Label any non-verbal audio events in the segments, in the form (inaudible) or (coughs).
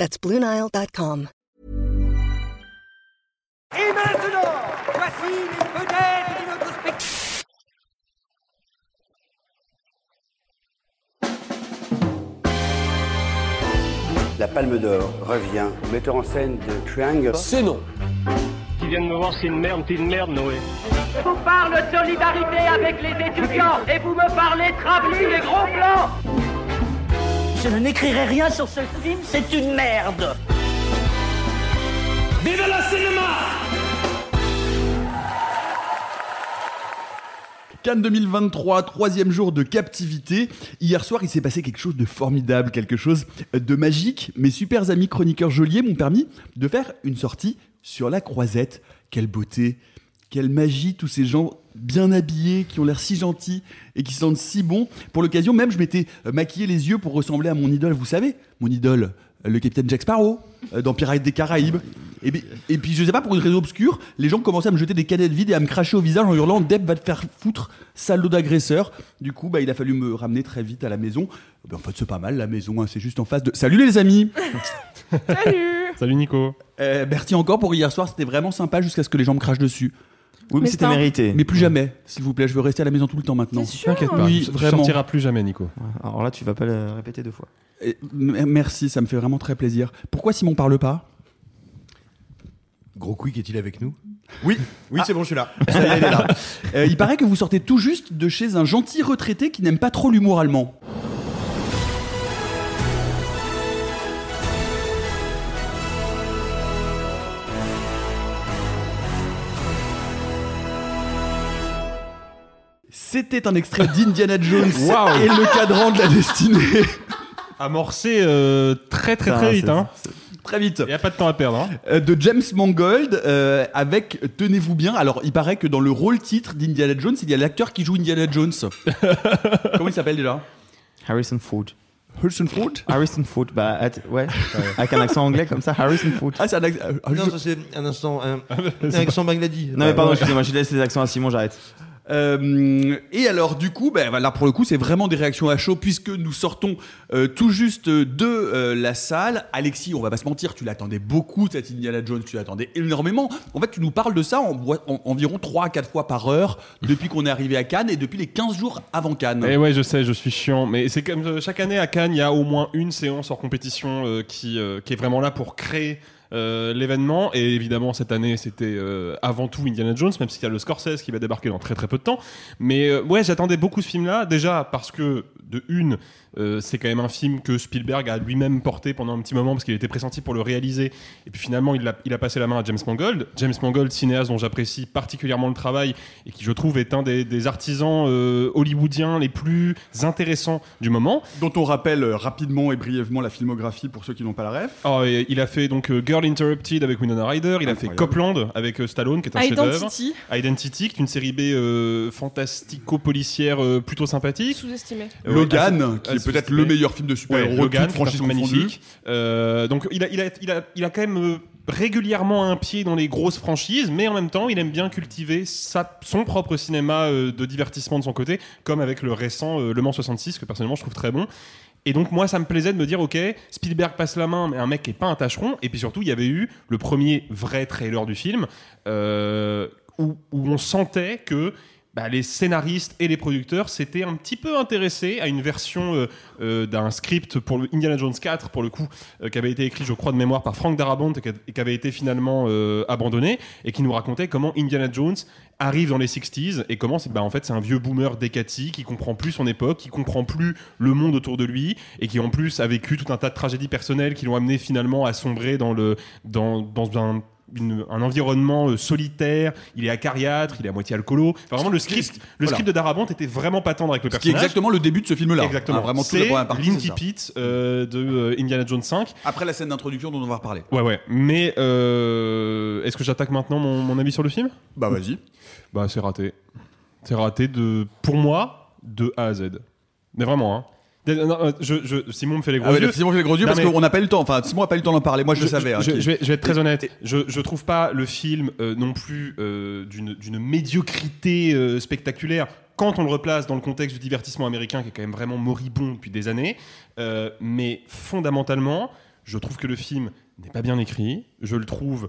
That's BlueNile.com. Et maintenant, voici les vedettes de notre spectacle. La Palme d'Or revient au metteur en scène de Triangle. C'est non. Qui viennent me voir, c'est une merde, t'es une merde, Noé. Je vous parle de solidarité avec les étudiants et vous me parlez travelling et gros plans. Je n'écrirai rien sur ce film, c'est une merde. Vive le cinéma Cannes 2023, troisième jour de captivité. Hier soir, il s'est passé quelque chose de formidable, quelque chose de magique. Mes super amis chroniqueurs geôliers m'ont permis de faire une sortie sur la croisette. Quelle beauté, quelle magie, tous ces gens bien habillés, qui ont l'air si gentils et qui sentent si bons. Pour l'occasion, même, je m'étais euh, maquillé les yeux pour ressembler à mon idole, vous savez, mon idole, euh, le capitaine Jack Sparrow, euh, dans Pirates des Caraïbes. Et, bi- et puis, je sais pas, pour une raison obscure, les gens commençaient à me jeter des canettes vides et à me cracher au visage en hurlant Deb va te faire foutre, salaud d'agresseur. Du coup, bah, il a fallu me ramener très vite à la maison. Ben, en fait, c'est pas mal, la maison, hein, c'est juste en face de. Salut les amis (laughs) Salut Nico. Euh, Merci encore pour hier soir, c'était vraiment sympa jusqu'à ce que les gens me crachent dessus. Oui, mais c'était mérité. Mais plus jamais, s'il vous plaît, je veux rester à la maison tout le temps maintenant. T'inquiète pas, Oui, tu vraiment. sortiras plus jamais Nico. Alors là, tu vas pas le répéter deux fois. Et merci, ça me fait vraiment très plaisir. Pourquoi Simon parle pas? Gros Quick est-il avec nous? (laughs) Oui, oui, c'est bon, je suis là. (laughs) Ça y est, elle est là. Euh, il paraît que vous sortez tout juste de chez un gentil retraité qui n'aime pas trop l'humour allemand. C'était un extrait d'Indiana Jones (laughs) et le cadran de la destinée. Amorcé euh, très très très vite. Hein. Très vite. Il n'y a pas de temps à perdre. Hein. Euh, de James Mangold euh, avec tenez-vous bien alors il paraît que dans le rôle titre d'Indiana Jones il y a l'acteur qui joue Indiana Jones (laughs) comment il s'appelle déjà? Harrison Ford. Harrison Ford? Harrison Ford, bah, ouais, avec un accent anglais comme ça, Harrison Ford. ah c'est un ac- euh, Non, ça c'est un instant, un, (laughs) un accent Bangladesh. Non, mais pardon, excusez-moi, je laisse les accents à Simon, j'arrête. Euh, et alors du coup, ben, là pour le coup, c'est vraiment des réactions à chaud puisque nous sortons euh, tout juste de euh, la salle. Alexis, on va pas se mentir, tu l'attendais beaucoup cette Indiana Jones, tu l'attendais énormément. En fait, tu nous parles de ça en, en- environ 3 à 4 fois par heure (laughs) depuis qu'on est arrivé à Cannes et depuis les 15 jours avant Cannes. Et ouais, je sais, je suis chiant, mais c'est comme chaque année à Cannes, il y a au moins une séance hors compétition qui, qui est vraiment là pour créer euh, l'événement. Et évidemment, cette année, c'était euh, avant tout Indiana Jones, même s'il y a le Scorsese qui va débarquer dans très très peu de temps. Mais euh, ouais, j'attendais beaucoup ce film-là, déjà parce que, de une, euh, c'est quand même un film que Spielberg a lui-même porté pendant un petit moment parce qu'il était pressenti pour le réaliser. Et puis finalement, il a, il a passé la main à James Mangold. James Mangold, cinéaste dont j'apprécie particulièrement le travail et qui, je trouve, est un des, des artisans euh, hollywoodiens les plus intéressants du moment. Dont on rappelle euh, rapidement et brièvement la filmographie pour ceux qui n'ont pas la ref. Oh, et il a fait donc Girl Interrupted avec Winona Ryder, il a fait. Copland avec Stallone, qui est un chef-d'œuvre. Identity, Identity, qui est une série B euh, fantastico-policière euh, plutôt sympathique. sous-estimé. Euh, Logan, qui est assez peut-être le meilleur film de Ouais, super-héros, toute franchise magnifique. Euh, donc il a, il, a, il, a, il a quand même euh, régulièrement un pied dans les grosses franchises, mais en même temps il aime bien cultiver sa, son propre cinéma euh, de divertissement de son côté, comme avec le récent euh, Le Mans 66 que personnellement je trouve très bon. Et donc moi ça me plaisait de me dire ok Spielberg passe la main mais un mec qui est pas un tâcheron et puis surtout il y avait eu le premier vrai trailer du film euh, où, où on sentait que bah, les scénaristes et les producteurs s'étaient un petit peu intéressés à une version euh, euh, d'un script pour Indiana Jones 4 pour le coup euh, qui avait été écrit je crois de mémoire par Frank Darabont et qui avait été finalement abandonné et qui nous racontait comment Indiana Jones arrive dans les 60s et comment c'est bah, en fait c'est un vieux boomer décati qui comprend plus son époque qui comprend plus le monde autour de lui et qui en plus a vécu tout un tas de tragédies personnelles qui l'ont amené finalement à sombrer dans le dans, dans un une- un environnement euh, solitaire. Il est acariâtre, il est à moitié alcoolo. Enfin, vraiment, le script, le Voilà. script de Darabont était vraiment pas tendre avec le Ce qui est personnage. exactement le début de ce film-là. Exactement. Ah, vraiment c'est Pete euh, de euh, Indiana Jones 5. Après la scène d'introduction dont on va reparler. Ouais, ouais. Mais euh, est-ce que j'attaque maintenant mon, mon avis sur le film? Bah vas-y. Bah, c'est raté. C'est raté de, pour moi, de A à Z. Mais vraiment, hein. Euh, non, Je, je- Simon me fait les gros Ah ouais, yeux. Simon fait les gros yeux Non, parce mais- qu'on n'a pas eu le temps. Enfin, Simon n'a pas eu le temps d'en parler. Moi, je, le savais. hein, je, vais, je vais être très honnête. Je, trouve pas le film euh, non plus euh, d'une médiocrité euh, spectaculaire quand on le replace dans le contexte du divertissement américain qui est quand même vraiment moribond depuis des années. Mais fondamentalement, je trouve que le film n'est pas bien écrit. Je le trouve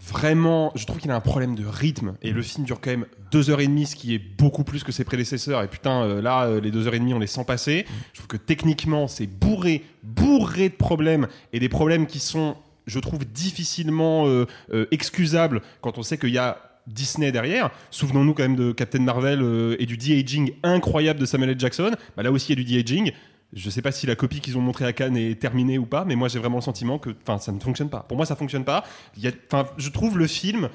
vraiment. Je trouve qu'il a un problème de rythme et le film dure quand même deux heures et demie, ce qui est beaucoup plus que ses prédécesseurs. Et putain, euh, là, euh, les deux heures et demie, on les sent passer. Je trouve que techniquement, c'est bourré, bourré de problèmes et des problèmes qui sont, je trouve, difficilement euh, excusables quand on sait qu'il y a Disney derrière. Souvenons-nous quand même de Captain Marvel euh, et du de-aging incroyable de Samuel L. Jackson. Bah, là aussi, il y a du de-aging. Je sais pas si la copie qu'ils ont montrée à Cannes est terminée ou pas, mais moi j'ai vraiment le sentiment que enfin, ça ne fonctionne pas. Pour moi, ça fonctionne pas. Il y a- enfin, je trouve le film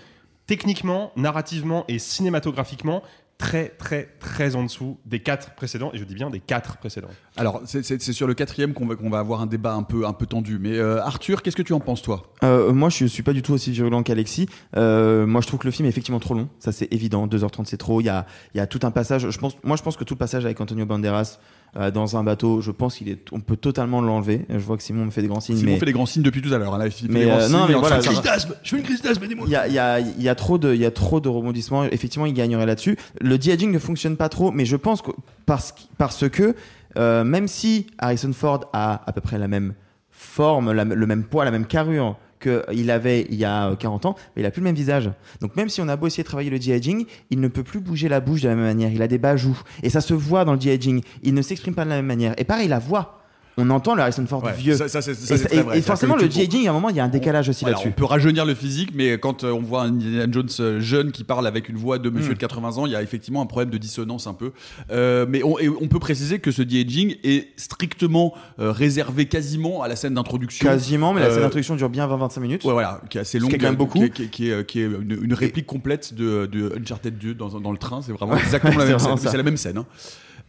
techniquement, narrativement et cinématographiquement très très très en dessous des quatre précédents et je dis bien des quatre précédents. Alors, c'est- sur le quatrième qu'on va, qu'on va avoir un débat un peu, un peu tendu. Mais euh, Arthur, qu'est-ce que tu en penses, toi? Euh, moi, je suis pas du tout aussi virulent qu'Alexis. Euh, moi, je trouve que le film est effectivement trop long. Ça, c'est évident. 2h30, c'est trop. Il y a, il y a tout un passage. Je pense, moi, je pense que tout le passage avec Antonio Banderas euh, dans un bateau, je pense qu'il est, on peut totalement l'enlever. Je vois que Simon me fait des grands signes. Simon mais fait des grands signes depuis tout à l'heure. là, il Mais, euh, non, mais voilà, train de ça faire- va. Je fais une crise d'asthme, aidez-moi. Il y a, il y, a, il y a trop de, il y a trop de rebondissements. Effectivement, il gagnerait là-dessus. Le de-aging ne fonctionne pas trop, mais je pense que parce, parce que euh, même si Harrison Ford a à peu près la même forme, la- le même poids, la même carrure qu'il avait il y a euh, 40 ans, mais il a plus le même visage. Donc même si on a beau essayer de travailler le de-aging, il ne peut plus bouger la bouche de la même manière. Il a des bajous et ça se voit dans le de-aging. Il ne s'exprime pas de la même manière. Et pareil, la voix. On entend le Harrison Ford Ouais, vieux. ça- ça, c'est- ça, et, vrai. forcément, le de-aging, à un moment, il y a un décalage aussi là-dessus. on peut rajeunir le physique, mais quand euh, on voit un Indiana Jones euh, jeune qui parle avec une voix de monsieur Mm. de 80 ans, il y a effectivement un problème de dissonance un peu. Euh, mais on, et on peut préciser que ce de-aging est strictement euh, réservé quasiment à la scène d'introduction. Quasiment, mais la scène d'introduction dure bien 20-25 minutes. Ouais, voilà, qui est assez longue. qui est quand même beaucoup. Qui est, qui est- qui est- qui est une, une réplique complète de, de Uncharted 2 dans, dans le train. C'est vraiment (laughs) exactement la même scène. C'est la même scène. hein.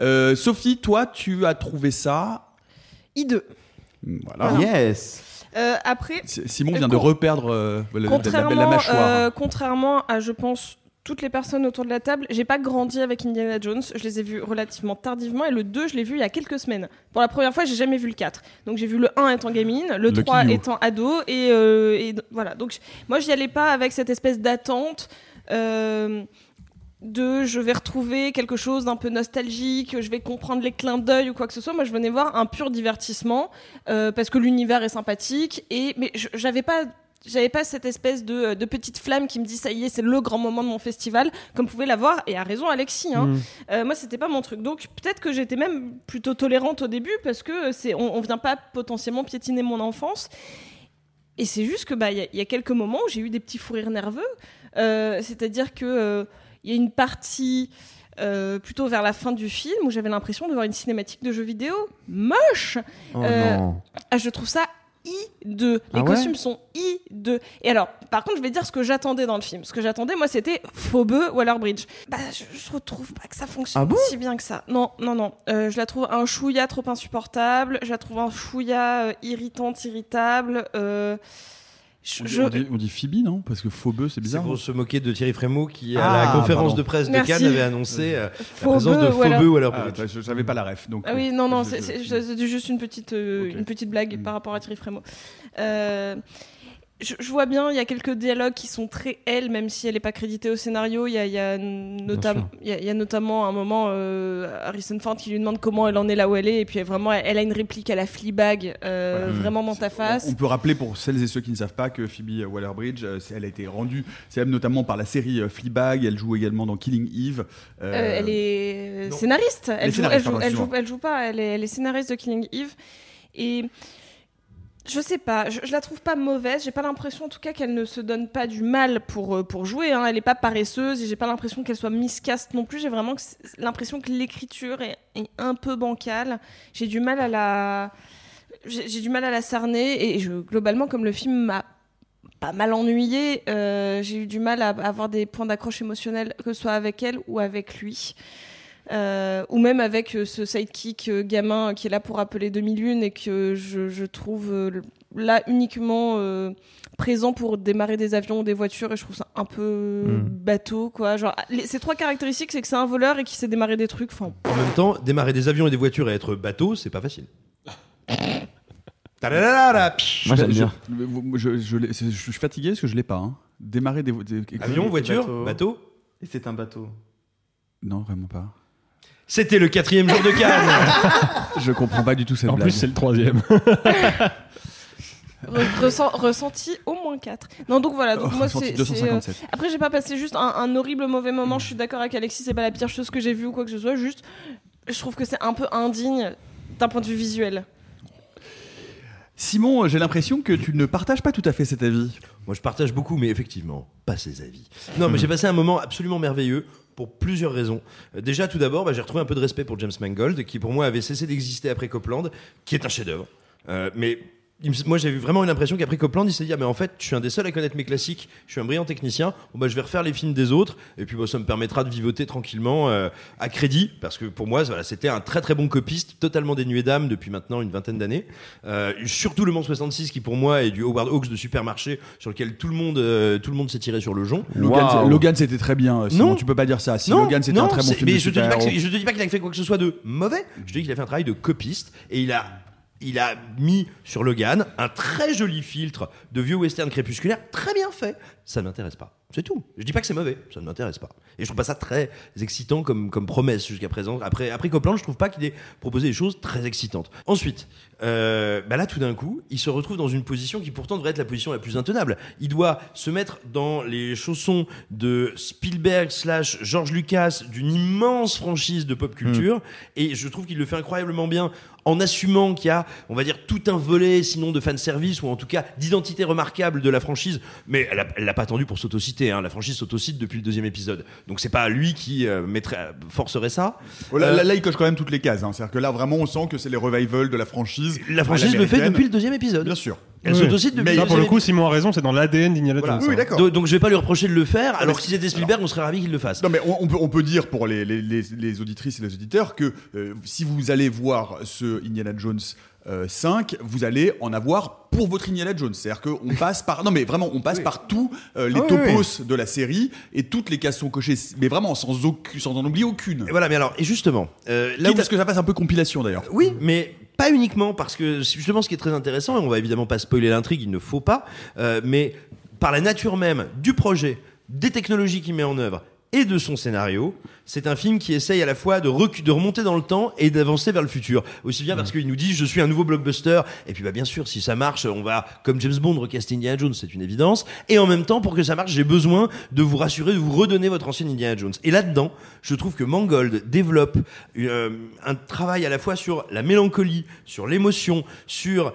Euh, Sophie, toi, tu as trouvé ça. I2. Voilà. Yes. Euh, après, Simon vient de reperdre euh, la, la- la- contrairement, la mâchoire. euh, contrairement à, je pense, toutes les personnes autour de la table, j'ai pas grandi avec Indiana Jones. Je les ai vus relativement tardivement et le 2, je l'ai vu il y a quelques semaines. Pour la première fois, j'ai jamais vu le 4. Donc j'ai vu le 1 étant gamine, le Lucky 3 you. étant ado et, euh, et voilà. Donc moi, j'y allais pas avec cette espèce d'attente. euh, de je vais retrouver quelque chose d'un peu nostalgique, je vais comprendre les clins d'œil ou quoi que ce soit. Moi, je venais voir un pur divertissement euh, parce que l'univers est sympathique et mais je- j'avais pas j'avais pas cette espèce de, de petite flamme qui me dit ça y est c'est le grand moment de mon festival comme pouvait l'avoir et a raison Alexis hein. Mm. Euh, moi c'était pas mon truc donc peut-être que j'étais même plutôt tolérante au début parce que c'est on, on vient pas potentiellement piétiner mon enfance et c'est juste que bah il y, a- il y a quelques moments où j'ai eu des petits fous rires nerveux Euh, c'est-à-dire que euh, il y a une partie euh, plutôt vers la fin du film où j'avais l'impression de voir une cinématique de jeu vidéo moche Oh Euh, non. ah, je trouve ça I2. Les Ah ouais costumes sont I2. Et alors, par contre, je vais dire ce que j'attendais dans le film. Ce que j'attendais, moi, c'était Phobeux Waller-Bridge. Bah, je, je retrouve pas que ça fonctionne Ah bon si bien que ça. Non, non, non. Euh, je la trouve un chouïa trop insupportable. Je la trouve un chouïa euh, irritante, irritable. Euh, je- On dit, je- on dit- on dit Phoebe, non? Parce que Phobeux, c'est C'est bizarre. pour se moquer de Thierry Frémaux qui, Ah, à la conférence pardon. de presse de Merci. Cannes, avait annoncé euh, la présence de. Phobeux ou alors Ah, je- j'avais pas la ref. Donc, Ah oui, non, non, je- c'est c'est- c'est juste une petite, euh, une petite blague Mm. par rapport à Thierry Frémaux. Euh, je, je vois bien, il y a quelques dialogues qui sont très elle, même si elle n'est pas créditée au scénario. Il y a, y a notam- sûr. il y a- il y a notamment un moment, euh, Harrison Ford qui lui demande comment elle en est là où elle est, et puis vraiment, elle, elle a une réplique à la Fleabag, euh, Voilà. vraiment dans ta face. On peut rappeler pour celles et ceux qui ne savent pas que Phoebe Waller-Bridge, euh, elle a été rendue célèbre notamment par la série euh, Fleabag. Elle joue également dans Killing Eve. Euh, Euh, elle est non. scénariste. Elle, est joue, scénariste, elle, joue, pardon, elle, joue, excuse-moi. elle joue pas. Elle est, elle est scénariste de Killing Eve. Et je sais pas. Je, la trouve pas mauvaise. J'ai pas l'impression, en tout cas, qu'elle ne se donne pas du mal pour, euh, jouer. hein. Elle est pas paresseuse. Et j'ai pas l'impression qu'elle soit miscast non plus. J'ai vraiment l'impression que l'écriture est, un peu bancale. J'ai du mal à la. J'ai du mal à la cerner. Et globalement, comme le film m'a pas mal ennuyé. Euh, j'ai eu du mal à avoir des points d'accroche émotionnels, que ce soit avec elle ou avec lui. Euh, ou même avec euh, ce sidekick euh, gamin qui est là pour appeler 2001 et que je, je trouve là uniquement euh, présent pour démarrer des avions ou des voitures et je trouve ça un peu Hmm. bateau quoi genre les- ces trois caractéristiques c'est que c'est un voleur et qui sait démarrer des trucs enfin En même temps, démarrer des avions et des voitures et être bateau, c'est pas facile. (laughs) Moi, j'aime bien. Je, je, je suis fatigué parce que je l'ai pas. hein. Démarrer des, des- Avion, voiture, bateau. bateau. Et c'est un bateau. Non, vraiment pas. C'était le quatrième jour de Cannes. (laughs) Je comprends pas du tout cette En blague. plus, c'est le troisième. (laughs) re- ressent- ressenti au moins 4 non donc voilà donc Oh, moi ressenti c'est c'est, euh, 257. après j'ai pas passé juste un, un horrible mauvais moment je suis d'accord avec Alexis c'est pas la pire chose que j'ai vue ou quoi que ce soit juste je trouve que c'est un peu indigne d'un point de vue visuel Simon, j'ai l'impression que tu ne partages pas tout à fait cet avis. Moi, je partage beaucoup, mais effectivement, pas ses avis. Non, mais j'ai passé un moment absolument merveilleux pour plusieurs raisons. Euh, Déjà, tout d'abord, bah, j'ai retrouvé un peu de respect pour James Mangold, qui pour moi avait cessé d'exister après Copland, qui est un chef-d'œuvre. Euh, mais moi, j'ai eu vraiment une impression qu'après Copland, il s'est dit ah, mais en fait, je suis un des seuls à connaître mes classiques. Je suis un brillant technicien. Bon, bah, je vais refaire les films des autres, et puis bah, ça me permettra de vivoter tranquillement euh, à crédit, parce que pour moi, voilà, c'était un très très bon copiste, totalement dénué d'âme depuis maintenant une vingtaine d'années. Euh, surtout le Mans 66, qui pour moi est du Howard Hawks de supermarché, sur lequel tout le monde, euh, tout le monde s'est tiré sur le jonc. Logan, c'était très bien. euh, Simon, Non. tu peux pas dire ça. Si non, Logan, c'était un très bon film mais de je te, dis pas que, super-héros. c'est- je te dis pas qu'il a fait quoi que ce soit de mauvais. Je te dis qu'il a fait un travail de copiste et il a, il a mis sur Logan un très joli filtre de vieux western crépusculaire, très bien fait. Ça ne m'intéresse pas. C'est tout. Je dis pas que c'est mauvais, ça ne m'intéresse pas. Et je trouve pas ça très excitant comme, comme promesse jusqu'à présent. Après, après Copland, je trouve pas qu'il ait proposé des choses très excitantes. Ensuite, euh, bah là, tout d'un coup, il se retrouve dans une position qui pourtant devrait être la position la plus intenable. Il doit se mettre dans les chaussons de Spielberg slash George Lucas d'une immense franchise de pop culture. Et je trouve qu'il le fait incroyablement bien en assumant qu'il y a, on va dire, tout un volet, sinon de fanservice, ou en tout cas d'identité remarquable de la franchise. Mais elle l'a pas attendu pour s'autociter. Hein. La franchise s'autocite depuis le deuxième épisode. Donc c'est pas lui qui euh, mettrait, euh, forcerait ça. Oh, là, Euh, là, là, il coche quand même toutes les cases. hein. C'est-à-dire que là, vraiment, on sent que c'est les revivals de la franchise. La franchise le fait depuis le deuxième épisode. Bien sûr. Elle Oui. s'autocite depuis Mais le Ça, pour le coup, Simon a raison, c'est dans l'ADN d'Indiana Voilà. Jones. Oui, hein. d'accord. Donc, donc je vais pas lui reprocher de le faire, alors si c'était Spielberg, on serait ravi qu'il le fasse. Non mais on, on peut, on peut dire pour les, les, les, les auditrices et les auditeurs que euh, si vous allez voir ce Indiana Jones euh, 5, vous allez en avoir pour votre Indiana Jones. C'est-à-dire qu'on passe par... Non mais vraiment, on passe par tous euh, les Ah oui, topos de la série et toutes les cases sont cochées, mais vraiment sans, aucune, sans en oublier aucune. Et voilà, mais alors, et justement, euh, là Quitte où- à ce que ça fasse un peu compilation d'ailleurs. Oui, mais pas uniquement parce que justement ce qui est très intéressant, et on va évidemment pas spoiler l'intrigue, il ne faut pas, euh, mais par la nature même du projet, des technologies qu'il met en œuvre et de son scénario, c'est un film qui essaye à la fois de, recu- de remonter dans le temps et d'avancer vers le futur. Aussi bien parce qu'il nous dit je suis un nouveau blockbuster, et puis bah bien sûr si ça marche, on va comme James Bond recaster Indiana Jones, c'est une évidence. Et en même temps pour que ça marche, j'ai besoin de vous rassurer, de vous redonner votre ancienne Indiana Jones. Et là-dedans, je trouve que Mangold développe euh, un travail à la fois sur la mélancolie, sur l'émotion, sur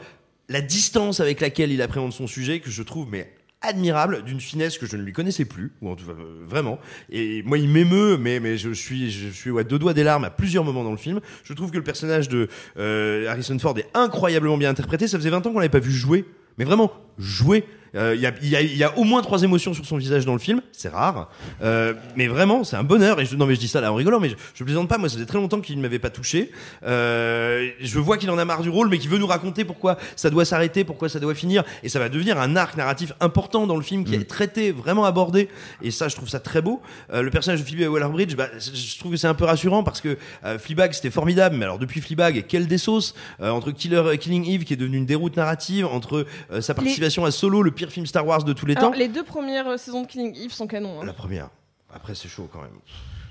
la distance avec laquelle il appréhende son sujet que je trouve mais admirable d'une finesse que je ne lui connaissais plus ou en tout cas euh, vraiment. Et moi il m'émeut mais mais je suis je suis à deux doigts des larmes à plusieurs moments dans le film. Je trouve que le personnage de euh, Harrison Ford est incroyablement bien interprété. Ça faisait 20 ans qu'on l'avait pas vu jouer. Mais vraiment jouer Euh, il y, a, il y, a, il y a au moins trois émotions sur son visage dans le film, c'est rare, Euh, mais vraiment c'est un bonheur. Et je, non mais je dis ça là en rigolant, mais je, je plaisante pas. Moi, ça faisait très longtemps qu'il ne m'avait pas touché. Euh, je vois qu'il en a marre du rôle, mais qu'il veut nous raconter pourquoi ça doit s'arrêter, pourquoi ça doit finir, et ça va devenir un arc narratif important dans le film qui est traité, vraiment abordé. Et ça, je trouve ça très beau. Euh, le personnage de Phoebe Waller-Bridge, bah, je trouve que c'est un peu rassurant parce que euh, Fleabag c'était formidable, mais alors depuis Fleabag, quelle des sauces euh, entre Killer, Killing Eve qui est devenu une déroute narrative, entre euh, sa participation à Solo, le pire film Star Wars de tous les Alors, temps. les deux premières euh, saisons de Killing Eve sont canons. hein. La première. Après, c'est chaud quand même.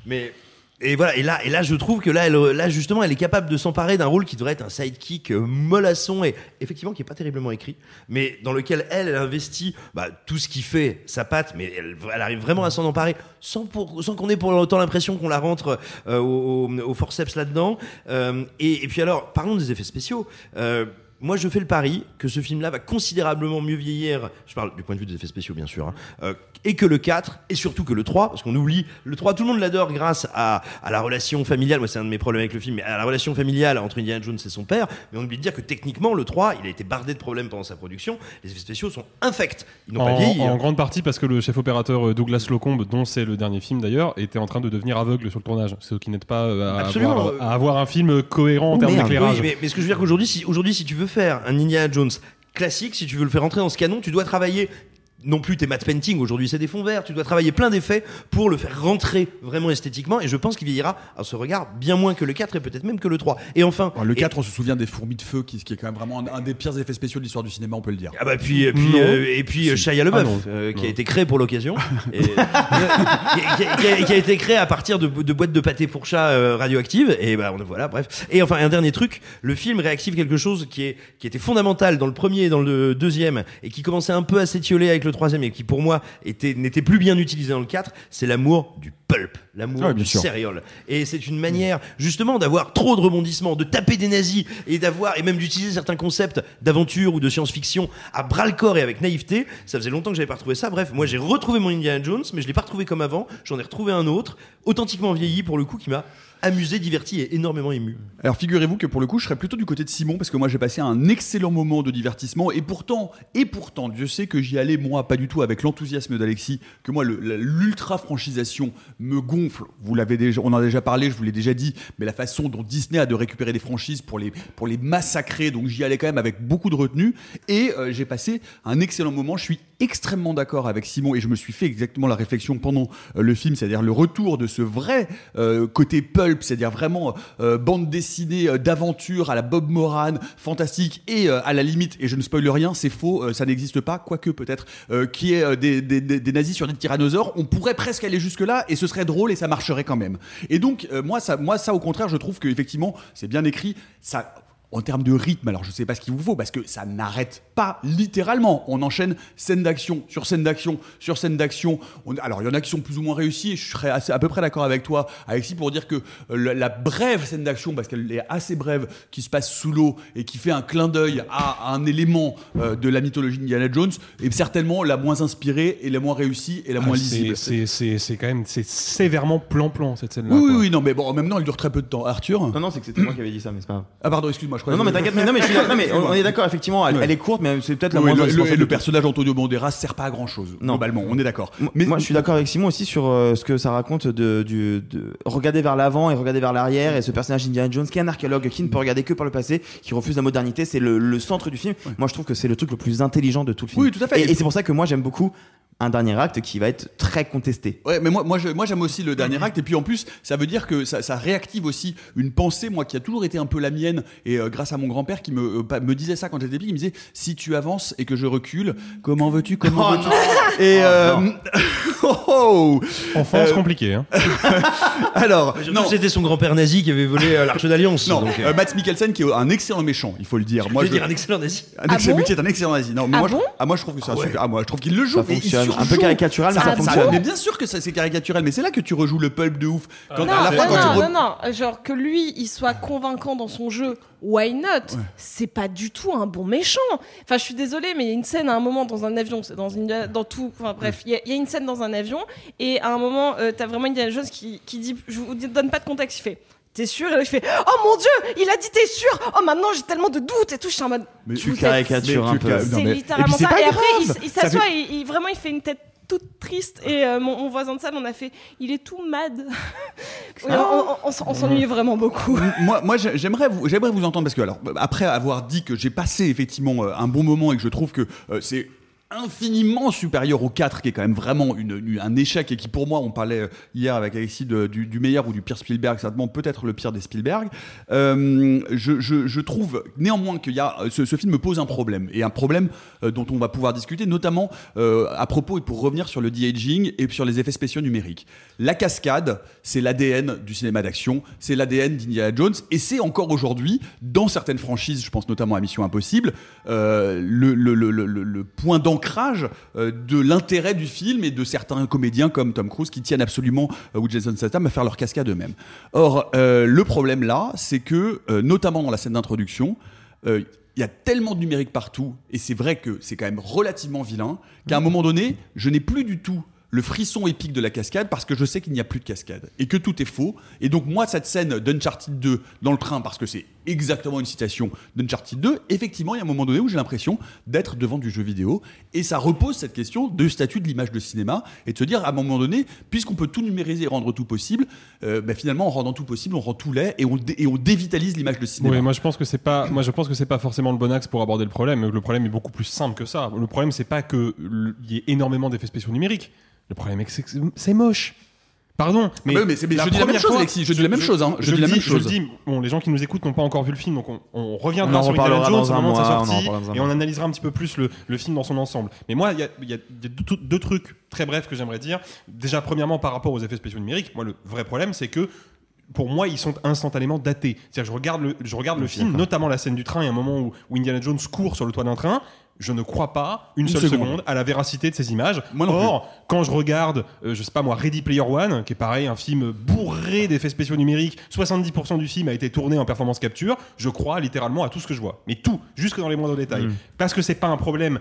Mais et voilà. Et là, et là, je trouve que là, elle, là justement, elle est capable de s'emparer d'un rôle qui devrait être un sidekick euh, mollasson et effectivement qui est pas terriblement écrit, mais dans lequel elle, elle investit bah, tout ce qui fait sa patte, mais elle, elle arrive vraiment à s'en emparer sans, pour, sans qu'on ait pour autant l'impression qu'on la rentre euh, au, au- au forceps là-dedans. Euh, et, et puis alors, parlons des effets spéciaux. Euh, moi je fais le pari que ce film-là va considérablement mieux vieillir, je parle du point de vue des effets spéciaux bien sûr, hein, euh, et que le 4, et surtout que le 3, parce qu'on oublie, le 3 tout le monde l'adore grâce à, à la relation familiale, moi c'est un de mes problèmes avec le film, mais à la relation familiale entre Indiana Jones et son père, mais on oublie de dire que techniquement le 3, il a été bardé de problèmes pendant sa production, les effets spéciaux sont infects, ils n'ont pas En, vieilli. en hein. grande partie parce que le chef opérateur euh, Douglas Locombe, dont c'est le dernier film d'ailleurs, était en train de devenir aveugle sur le tournage. Ce qui n'aide pas euh, à avoir, à avoir un film cohérent en Oh, termes d'éclairage. Oui, mais, mais ce que je veux dire qu'aujourd'hui, si, aujourd'hui, si tu veux faire un Indiana Jones classique, si tu veux le faire entrer dans ce canon, tu dois travailler non plus tes matte painting, aujourd'hui c'est des fonds verts, tu dois travailler plein d'effets pour le faire rentrer vraiment esthétiquement, et je pense qu'il vieillira à ce regard bien moins que le 4 et peut-être même que le 3. Et enfin... Le et- 4, on se souvient des fourmis de feu, qui, qui est quand même vraiment un, un des pires effets spéciaux de l'histoire du cinéma, on peut le dire. Ah bah puis, et puis, euh, et puis euh, Shia LaBeouf, Ah euh, qui a été créé pour l'occasion, (laughs) et- qui, a- qui a- qui a, qui a été créé à partir de, de boîtes de pâté pour chat euh, radioactives, et bah on- voilà, bref. Et enfin un dernier truc, le film réactive quelque chose qui est qui était fondamental dans le premier et dans le deuxième, et qui commençait un peu à s'étioler avec le troisième, et qui pour moi était n'était plus bien utilisé dans le 4, c'est l'amour du pulp, l'amour Ah, du serial. Et c'est une manière justement d'avoir trop de rebondissements, de taper des nazis et d'avoir et même d'utiliser certains concepts d'aventure ou de science-fiction à bras le corps et avec naïveté. Ça faisait longtemps que j'avais pas retrouvé ça. Bref, moi j'ai retrouvé mon Indiana Jones, mais je l'ai pas retrouvé comme avant. J'en ai retrouvé un autre, authentiquement vieilli pour le coup, qui m'a amusé, diverti et énormément ému. Alors figurez-vous que pour le coup, je serais plutôt du côté de Simon parce que moi j'ai passé un excellent moment de divertissement et pourtant, et pourtant, Dieu sait que j'y allais moi pas du tout avec l'enthousiasme d'Alexis, que moi l'ultra franchisation me gonfle. Vous l'avez déjà, on en a déjà parlé, je vous l'ai déjà dit, mais la façon dont Disney a de récupérer des franchises pour les pour les massacrer, donc j'y allais quand même avec beaucoup de retenue et euh, j'ai passé un excellent moment. Je suis extrêmement d'accord avec Simon et je me suis fait exactement la réflexion pendant euh, le film, c'est-à-dire le retour de ce vrai euh, côté pulp, c'est-à-dire vraiment euh, bande dessinée d'aventure à la Bob Moran, fantastique et à la limite, et je ne spoile rien, c'est faux, ça n'existe pas, quoique peut-être, qui est des, nazis sur des tyrannosaures, on pourrait presque aller jusque-là et ce serait drôle et ça marcherait quand même. Et donc, moi, ça, moi, ça au contraire, je trouve que effectivement, c'est bien écrit, ça en termes de rythme, alors je sais pas ce qu'il vous faut, parce que ça n'arrête pas littéralement. On enchaîne scène d'action sur scène d'action sur scène d'action. On- Alors il y en a qui sont plus ou moins réussis, et je serais assez- à peu près d'accord avec toi, Alexis, pour dire que euh, la, la brève scène d'action, parce qu'elle est assez brève, qui se passe sous l'eau et qui fait un clin d'œil à, à un élément euh, de la mythologie d'Indiana Jones, est certainement la moins inspirée et la moins réussie et la moins Ah, lisible. c'est- c'est- C'est c'est quand même c'est sévèrement plan-plan cette scène-là. Oui, oui, quoi. oui, non, mais bon, en même temps, elle dure très peu de temps. Arthur Non, non, c'est que c'était moi qui avais dit ça, mais c'est pas grave. Ah, pardon, excuse-moi, je crois Non, non, mais t'inquiète, mais, non, mais, je suis d'accord- non, mais on, (laughs) on est d'accord, effectivement, elle, Ouais. elle est courte, mais c'est peut-être la Oui, moins le, le- le personnage Antonio Banderas sert pas à grand chose, Non. globalement, on est d'accord. Moi- Mais Moi, je suis d'accord avec Simon aussi sur euh, ce que ça raconte de, du, de regarder vers l'avant et regarder vers l'arrière. Et ce personnage Indiana Jones, qui est un archéologue, qui ne peut regarder que par le passé, qui refuse la modernité, c'est le, le centre du film. Moi, je trouve que c'est le truc le plus intelligent de tout le film. Oui, tout à fait. Et, et c'est pour ça que moi, j'aime beaucoup un dernier acte qui va être très contesté. Ouais, mais moi, moi, je- moi j'aime aussi le dernier acte. Et puis en plus, ça veut dire que ça, ça réactive aussi une pensée, moi, qui a toujours été un peu la mienne. Et euh, grâce à mon grand-père qui me, euh, me disait ça quand j'étais petit, il me disait si tu avances et que je recule, comment veux-tu, comment Oh veux-tu Et euh, (laughs) oh, oh. Enfance Euh, compliquée. Hein. (laughs) alors, Surtout non. c'était son grand-père nazi qui avait volé euh, l'Arche d'Alliance. Non, donc, euh, euh, Matt Mikkelsen qui est un excellent méchant, il faut le dire. Moi, je veux je- dire un excellent nazi. un excellent- Ah bon est un excellent nazi. Non, mais Ah moi, je, ah, moi, je trouve que c'est ouais. super. Ah, moi, je trouve qu'il le joue. Ça il fonctionne. Un peu caricatural, mais ça Ah bon fonctionne. Mais bien sûr que ça, c'est caricatural, mais c'est là que tu rejoues le pulp de ouf. Quand, Non, à la fin, non, quand tu non, re- non, non, genre que lui, il soit convaincant dans son jeu, why not C'est pas du tout un bon méchant. Enfin, je suis désolée, mais il y a une scène à un moment dans un avion, c'est dans, une, dans tout, enfin bref, il y, a- il y a une scène dans un avion, et à un moment, euh, t'as vraiment Indiana Jones qui, qui dit, je vous donne pas de contexte, il fait... T'es sûr? Et là, je fais Oh mon dieu, il a dit t'es sûr? Oh maintenant j'ai tellement de doutes et tout. Je suis en mode. Mais Tu caricatures un peu. C'est mais- littéralement et puis ça. pas Et après, il, grave. s'assoit fait- et il- vraiment il fait une tête toute triste. Et euh, mon, mon voisin de salle, on a fait Il est tout mad. (laughs) Oui, on on- on s- on s'ennuyait vraiment beaucoup. moi, moi j'ai- j'aimerais vous, j'aimerais vous entendre parce que alors après avoir dit que j'ai passé effectivement euh, un bon moment et que je trouve que euh, c'est infiniment supérieur au 4 qui est quand même vraiment une, une- un échec et qui pour moi on parlait euh, hier avec Alexis du, du meilleur ou du pire Spielberg certainement peut-être le pire des Spielberg. Euh, je, je- je trouve néanmoins qu'il y a ce, ce film me pose un problème et un problème euh, dont on va pouvoir discuter notamment euh, à propos et pour revenir sur le de-aging et sur les effets spéciaux numériques. La cascade c'est l'ADN du cinéma d'action c'est l'ADN d'Indiana Jones et c'est encore aujourd'hui dans certaines franchises je pense notamment à Mission Impossible euh, le, le- le- le- le- le point d'ancrage euh, de l'intérêt du film et de certains comédiens comme Tom Cruise qui tiennent absolument euh, ou Jason Statham à faire leur cascade eux-mêmes. Or, le problème là, c'est que, notamment dans la scène d'introduction, il y a tellement de numérique partout, et c'est vrai que c'est quand même relativement vilain, qu'à un moment donné, je n'ai plus du tout le frisson épique de la cascade parce que je sais qu'il n'y a plus de cascade et que tout est faux. Et donc moi, cette scène d'Uncharted 2 dans le train, parce que c'est exactement une citation d'Uncharted 2, effectivement, il y a un moment donné où j'ai l'impression d'être devant du jeu vidéo. Et ça repose cette question de statut de l'image de cinéma et de se dire, à un moment donné, puisqu'on peut tout numériser et rendre tout possible, euh, bah, finalement, en rendant tout possible, on rend tout laid et on, et on dévitalise l'image de cinéma. Oui, moi je pense que c'est pas, moi je pense que c'est pas forcément le bon axe pour aborder le problème. Le problème est beaucoup plus simple que ça. Le problème c'est pas que l- il y ait énormément d'effets spéciaux numériques. Le problème c'est que c'est moche. Pardon, mais, Ah bah oui, mais mais je dis la même chose, fois- Alexis, je dis la même chose, hein, je dis la même chose. Je le dis, bon, les gens qui nous écoutent n'ont pas encore vu le film, donc on, on reviendra On en sur Indiana Jones au moment de sa on sortie un et on analysera un petit peu plus le, le film dans son ensemble. Mais moi, il y a, il y a- il y a deux, deux trucs très brefs que j'aimerais dire. Déjà, premièrement, par rapport aux effets spéciaux numériques, moi, le vrai problème, c'est que pour moi, ils sont instantanément datés. C'est-à-dire, je regarde le, je regarde le film, notamment la scène du train, et un moment où, où Indiana Jones court sur le toit d'un train. Je ne crois pas une, Une seule seconde. seconde. à la véracité de ces images. Moi non Or, quand je regarde, euh, je sais pas moi, Ready Player One, qui est pareil, un film bourré d'effets spéciaux numériques, 70% du film a été tourné en performance capture, je crois littéralement à tout ce que je vois. Mais tout, jusque dans les moindres détails. Mm. Parce que c'est pas un problème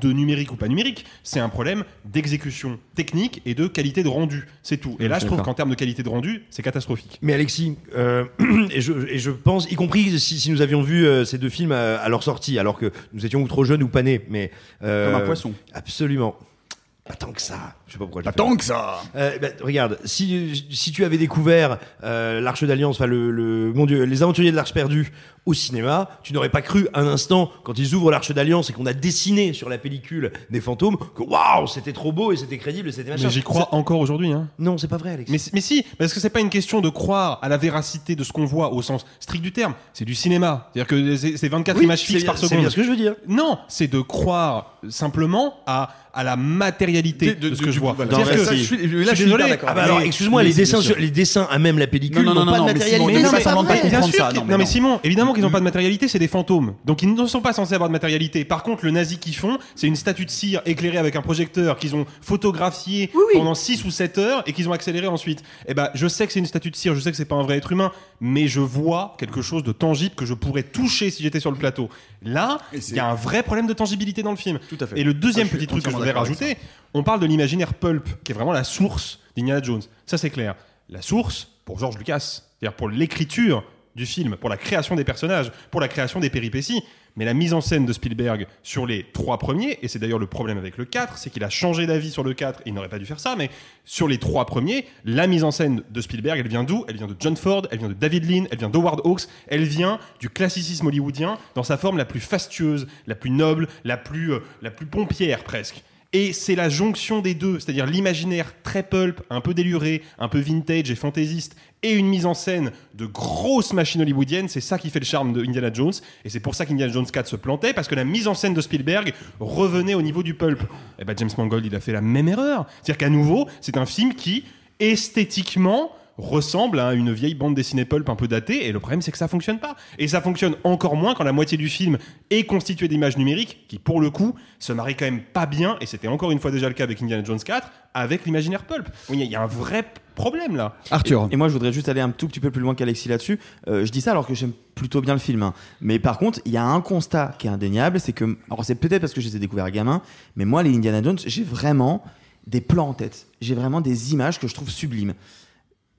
de numérique ou pas numérique, c'est un problème d'exécution technique et de qualité de rendu. C'est tout. Et là, je trouve qu'en termes de qualité de rendu, c'est catastrophique. Mais Alexis, euh, (clears throat) et, je, et je pense, y compris si, si nous avions vu euh, ces deux films à, à leur sortie, alors que nous étions ou trop jeunes ou pas nés, mais euh, Comme un poisson. Absolument. Pas tant que ça. Je sais pas pourquoi. je Pas tant que ça Euh, bah, regarde, si, si tu avais découvert euh, l'Arche d'Alliance, enfin le, le mon Dieu, les Aventuriers de l'Arche perdue au cinéma, tu n'aurais pas cru un instant quand ils ouvrent l'Arche d'Alliance et qu'on a dessiné sur la pellicule des fantômes que waouh, c'était trop beau et c'était crédible et c'était machin. Mais j'y crois encore aujourd'hui. Hein. C'est- Non, c'est pas vrai, Alexis. Mais, mais si, parce que c'est pas une question de croire à la véracité de ce qu'on voit au sens strict du terme? C'est du cinéma. C'est-à-dire que c'est c'est 24 Oui, images c'est fixes bien- par c'est seconde. bien ce que je veux dire. Non, c'est de croire simplement à, à la matérialité de, De- ce que du- je vois. voilà. Que-. Je suis- là, je suis désolé. Ah bah alors, excuse-moi, les dessins, sur, les dessins à même la pellicule Non, non, n'ont non, pas non, de mais matérialité. Simon, Mais non, ça mais, demande pas de bien comprendre sûr ça, qu'ils- non, non, mais mais non. Simon, évidemment qu'ils n'ont pas de matérialité, c'est des fantômes. Donc ils ne sont pas censés avoir de matérialité. Par contre, le nazi qu'ils font, c'est une statue de cire éclairée avec un projecteur qu'ils ont photographié pendant 6 ou 7 heures et qu'ils ont accéléré ensuite. Eh ben, je sais que c'est une statue de cire, je sais que c'est pas un vrai être humain, mais je vois quelque chose de tangible que je pourrais toucher si j'étais sur le plateau. Là, il y a un vrai problème de tangibilité dans le film. Tout à fait. Et le deuxième Ah, petit truc que je voudrais rajouter, on parle de l'imaginaire pulp, qui est vraiment la source d'Indiana Jones. Ça, c'est clair. La source, pour George Lucas, c'est-à-dire pour l'écriture du film, pour la création des personnages, pour la création des péripéties, mais la mise en scène de Spielberg sur les trois premiers, et c'est d'ailleurs le problème avec le 4, c'est qu'il a changé d'avis sur le 4, il n'aurait pas dû faire ça, mais sur les trois premiers, la mise en scène de Spielberg, elle vient d'où? Elle vient de John Ford, elle vient de David Lean, elle vient d'Howard Hawks, elle vient du classicisme hollywoodien dans sa forme la plus fastueuse, la plus noble, la plus, euh, la plus pompière presque. Et c'est la jonction des deux, c'est-à-dire l'imaginaire très pulp, un peu déluré, un peu vintage et fantaisiste, et une mise en scène de grosses machines hollywoodiennes, c'est ça qui fait le charme de Indiana Jones, et c'est pour ça qu'Indiana Jones 4 se plantait, parce que la mise en scène de Spielberg revenait au niveau du pulp. Et ben James Mangold, il a fait la même erreur. C'est-à-dire qu'à nouveau, c'est un film qui, esthétiquement, ressemble à une vieille bande dessinée pulp un peu datée et le problème c'est que ça fonctionne pas et ça fonctionne encore moins quand la moitié du film est constituée d'images numériques qui pour le coup se marient quand même pas bien et c'était encore une fois déjà le cas avec Indiana Jones 4 avec l'imaginaire pulp Oui, il y, a- il y a un vrai problème là Arthur. Et moi, je voudrais juste aller un tout petit peu plus loin qu'Alexis là-dessus. Euh, je dis ça alors que j'aime plutôt bien le film. hein. Mais par contre, il y a un constat qui est indéniable, c'est que, alors c'est peut-être parce que je les ai découverts gamin, mais moi, les Indiana Jones, j'ai vraiment des plans en tête. J'ai vraiment des images que je trouve sublimes.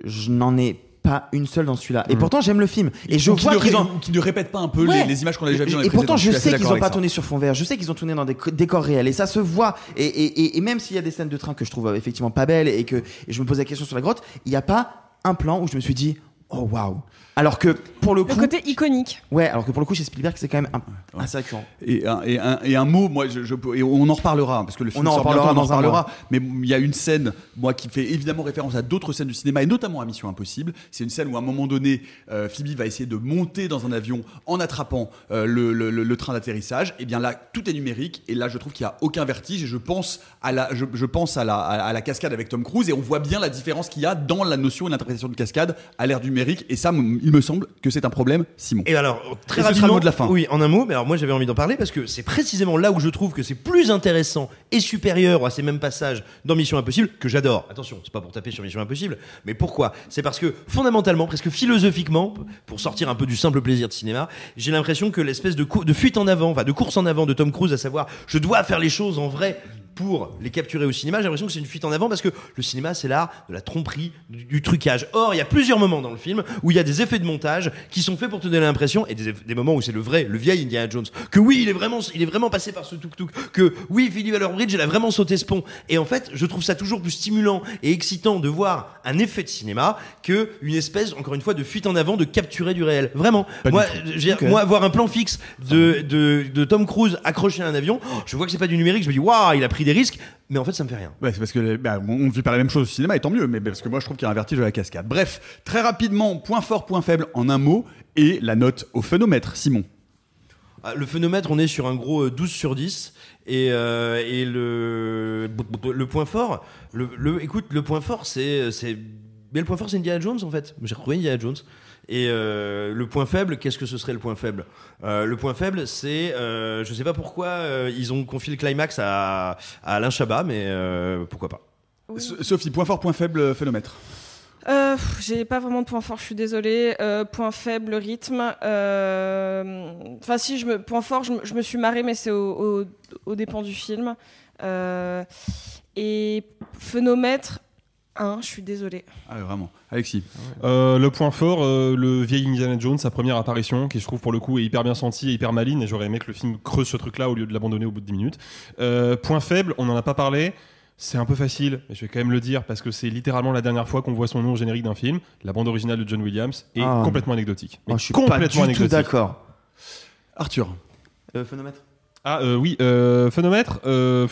Je n'en ai pas une seule dans celui-là. Et pourtant, j'aime le film. Et je vois ne qu'ils ont. qui ne répètent pas un peu Ouais. les, les images qu'on a déjà vues dans les Et pourtant, je sais qu'ils n'ont pas ça. tourné sur fond vert. Je sais qu'ils ont tourné dans des décors réels. Et ça se voit. Et, et, et, et même s'il y a des scènes de train que je trouve euh, effectivement pas belles et que et je me pose la question sur la grotte, il n'y a pas un plan où je me suis dit, oh waouh. Alors que pour le Le coup. côté iconique. Ouais, alors que pour le coup, chez Spielberg, c'est quand même un, assez récurrent. Et un, et, un, et un mot, moi, je, je- et on en reparlera, parce que le film On en sort reparlera bientôt, on en reparlera, mais il y a une scène, moi, qui fait évidemment référence à d'autres scènes du cinéma, et notamment à Mission Impossible. C'est une scène où, à un moment donné, euh, Phoebe va essayer de monter dans un avion en attrapant euh, le, le- le- le train d'atterrissage. Et bien là, tout est numérique, et là, je trouve qu'il n'y a aucun vertige, et je pense à la, je, je pense à la, à, à la cascade avec Tom Cruise, et on voit bien la différence qu'il y a dans la notion et l'interprétation de cascade à l'ère numérique, et ça, il me semble que c'est un problème, Simon Et alors, très Et ce sera le rapidement. mot de la fin. Oui, en un mot, mais alors moi j'avais envie d'en parler parce que c'est précisément là où je trouve que c'est plus intéressant et supérieur à ces mêmes passages dans Mission Impossible que j'adore. Attention, c'est pas pour taper sur Mission Impossible, mais pourquoi? C'est parce que fondamentalement, presque philosophiquement, pour sortir un peu du simple plaisir de cinéma, j'ai l'impression que l'espèce de, fuite en avant, enfin de course en avant de Tom Cruise, à savoir je dois faire les choses en vrai pour les capturer au cinéma, j'ai l'impression que c'est une fuite en avant parce que le cinéma c'est l'art de la tromperie, du, du trucage. Or, il y a plusieurs moments dans le film où il y a des de montage qui sont faits pour te donner l'impression et des, des moments où c'est le vrai, le vieil Indiana Jones, que oui, il est vraiment, il est vraiment passé par ce tuk-tuk, que oui, Philippe Waller-Bridge, il a vraiment sauté ce pont. Et en fait, je trouve ça toujours plus stimulant et excitant de voir un effet de cinéma que une espèce, encore une fois, de fuite en avant, de capturer du réel. Vraiment. Pas moi, tout. je veux dire, Ok. moi, voir un plan fixe de, de, de Tom Cruise accroché à un avion, je vois que c'est pas du numérique, je me dis, waouh, il a pris des risques, mais en fait, ça me fait rien. Ouais, c'est parce que bah, on ne fait pas la même chose au cinéma, et tant mieux, mais parce que moi je trouve qu'il y a un vertige de la cascade. Bref, très rapidement, point fort, point faible en un mot, et la note au phénomètre, Simon. Ah, Le phénomètre, on est sur un gros euh, 12 sur 10. Et, euh, et le, le point fort, le, le- écoute, le point fort, c'est, c'est, mais le point fort, c'est Indiana Jones en fait. J'ai retrouvé Indiana Jones. Et euh, le point faible, qu'est-ce que ce serait le point faible? Euh, Le point faible, c'est, euh, je sais pas pourquoi euh, ils ont confié le climax à, à Alain Chabat, mais euh, pourquoi pas. Sophie, point fort, point faible, phénomètre. Euh, J'ai pas vraiment de point fort, je suis désolée. Euh, point faible, rythme. Euh, Enfin, si, je me... point fort, je me, je me suis marrée, mais c'est au, au, au dépend du film. Euh, Et phénomètre 1, je suis désolée. Ah, ouais, vraiment. Alexis. Euh, le point fort, euh, le vieil Indiana Jones, sa première apparition, qui je trouve pour le coup est hyper bien sentie et hyper maline, et j'aurais aimé que le film creuse ce truc-là au lieu de l'abandonner au bout de 10 minutes. Euh, point faible, on n'en a pas parlé, c'est un peu facile, mais je vais quand même le dire parce que c'est littéralement la dernière fois qu'on voit son nom au générique d'un film. La bande originale de John Williams est Ah. complètement anecdotique. Mais Oh, je suis pas complètement du tout anecdotique. d'accord. Arthur. Euh, phénomètre Ah euh, oui, euh, phénomètre, euh,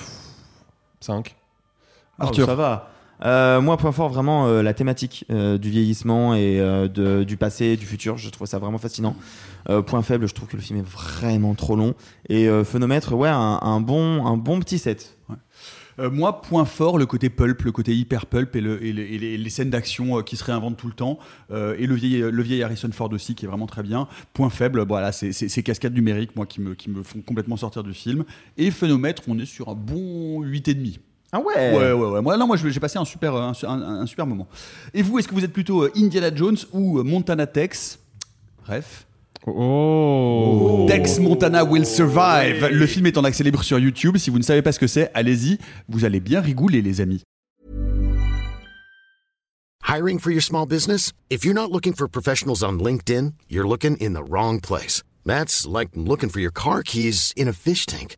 5. Arthur. ça va. Euh, moi, point fort, vraiment euh, la thématique euh, du vieillissement et du passé, du futur. Je trouve ça vraiment fascinant. Point faible, je trouve que le film est vraiment trop long. Et phénomètre, ouais, un, bon, un bon petit set. Moi, point fort, le côté pulp, le côté hyper pulp et, le- et les, scènes d'action qui se réinventent tout le temps. Et le vieil, Harrison Ford aussi, qui est vraiment très bien. Point faible, voilà, c'est c'est- ces cascades numériques, moi, qui me, qui me font complètement sortir du film. Et phénomètre, on est sur un bon 8,5. Ah ouais. Ouais, ouais, ouais. Moi, non, moi, j'ai passé un super, un, un- un super moment. Et vous, est-ce que vous êtes plutôt euh, Indiana Jones ou euh, Montana Tex? Bref. Oh. Tex Montana Will Survive. Le film est en accès libre sur YouTube. Si vous ne savez pas ce que c'est, allez-y. Vous allez bien rigoler, les amis. Hiring for your small business? If you're not looking for professionals on LinkedIn, you're looking in the wrong place. That's like looking for your car keys in a fish tank.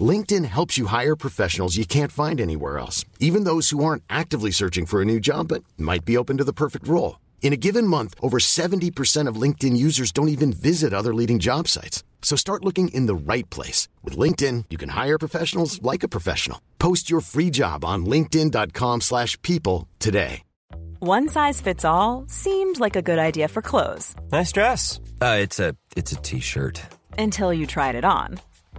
LinkedIn helps you hire professionals you can't find anywhere else, even those who aren't actively searching for a new job but might be open to the perfect role. In a given month, over 70% of LinkedIn users don't even visit other leading job sites. So start looking in the right place. With LinkedIn, you can hire professionals like a professional. Post your free job on linkedin.com/people slash people today. One size fits all seemed like a good idea for clothes Nice dress. Uh, it's a it's a t-shirt. until you tried it on.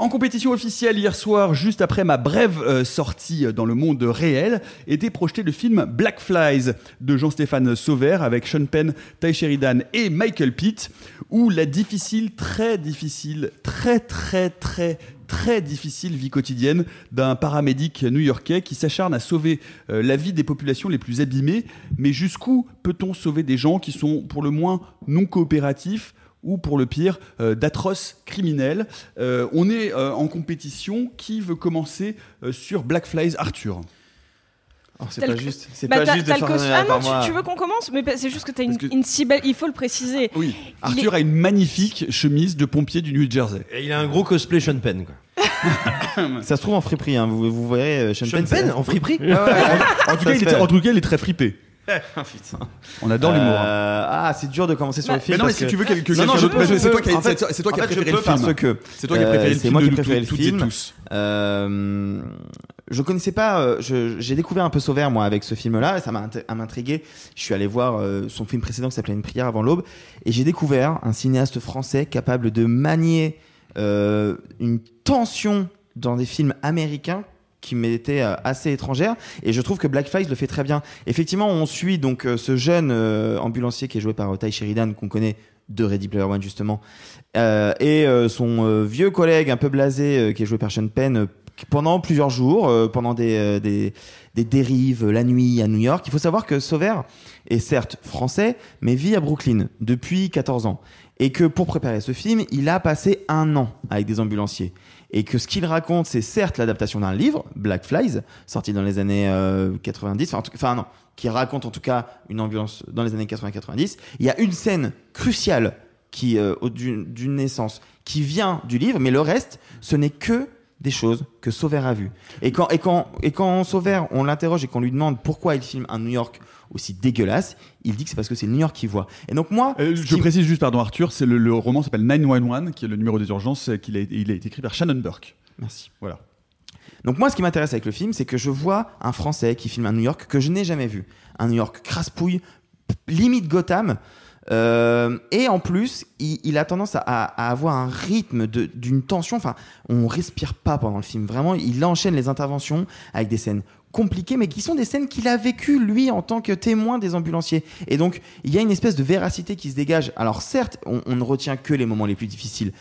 En compétition officielle hier soir, juste après ma brève euh, sortie dans le monde réel, était projeté le film Black Flies de Jean-Stéphane Sauvert avec Sean Penn, Ty Sheridan et Michael Pitt, où la difficile, très difficile, très très très très difficile vie quotidienne d'un paramédic new-yorkais qui s'acharne à sauver euh, la vie des populations les plus abîmées. Mais jusqu'où peut-on sauver des gens qui sont pour le moins non coopératifs ou pour le pire, euh, d'atroces criminels. Euh, on est euh, en compétition. Qui veut commencer euh, sur Black Flies Arthur? Oh, c'est pas juste. C'est Bah, pas juste de faire Ah non, tu, veux qu'on commence? Mais bah, c'est juste que t'as une, que- une si belle. Il faut le préciser. Oui. Arthur a une magnifique chemise de pompier du New Jersey. Et il a un gros cosplay Sean Penn. Quoi. (laughs) Ça se trouve en friperie, hein. vous, vous verrez euh, Sean, Sean Penn, en friperie ouais, en, (laughs) en tout cas, il est, en tout cas, il est très fripé. (laughs) Putain. On adore l'humour. hein. Euh, ah, c'est dur de commencer sur Bah, le film. mais non, mais parce si que- tu veux que- que Non, non, quelqu'un je d'autre- peux, parce que je c'est toi qui as- En fait- c'est- c'est toi qui as en fait, je préféré le peux film. Parce que C'est toi qui as préféré le c'est film moi de qui nous préféré le toutes et film. tous. Euh, je connaissais pas. euh, je- J'ai découvert un peu Sauvert moi avec ce film-là. et Ça m'a int- m'a intrigué. Je suis allé voir euh, son film précédent qui s'appelait Une prière avant l'aube, et j'ai découvert un cinéaste français capable de manier euh, une tension dans des films américains qui m'était euh, assez étrangère et je trouve que Black Flies le fait très bien. Effectivement, on suit donc euh, ce jeune euh, ambulancier qui est joué par Ty Sheridan qu'on connaît de Ready Player One justement et son vieux collègue un peu blasé qui est joué par Sean Penn pendant plusieurs jours, pendant des, des, des dérives la nuit à New York. Il faut savoir que Sauvert est certes français, mais vit à Brooklyn depuis 14 ans. Et que pour préparer ce film, il a passé un an avec des ambulanciers. Et que ce qu'il raconte, c'est certes l'adaptation d'un livre, Black Flies, sorti dans les années euh, 90, enfin, en tout- enfin non, qui raconte en tout cas une ambulance dans les années 80-90. Il y a une scène cruciale qui euh, d'une naissance qui vient du livre, mais le reste, ce n'est que des choses que Sauvert a vues. Et quand, et quand, et quand Sauvert, on l'interroge et qu'on lui demande pourquoi il filme un New York aussi dégueulasse, il dit que c'est parce que c'est New York qu'il voit. Et donc moi, Euh, je qui- précise juste, pardon Arthur, c'est le, le roman s'appelle 911, qui est le numéro des urgences, euh, qu'il a, il a été écrit par Shannon Burke. Merci. Voilà. Donc moi, ce qui m'intéresse avec le film, c'est que je vois un Français qui filme un New York que je n'ai jamais vu. Un New York crasse-pouille, p- limite Gotham. Euh, et en plus, il, il a tendance à, à avoir un rythme de- d'une tension. Enfin, on respire pas pendant le film. Vraiment, il enchaîne les interventions avec des scènes compliquées, mais qui sont des scènes qu'il a vécues, lui, en tant que témoin des ambulanciers. Et donc, il y a une espèce de véracité qui se dégage. Alors certes, on, on ne retient que les moments les plus difficiles.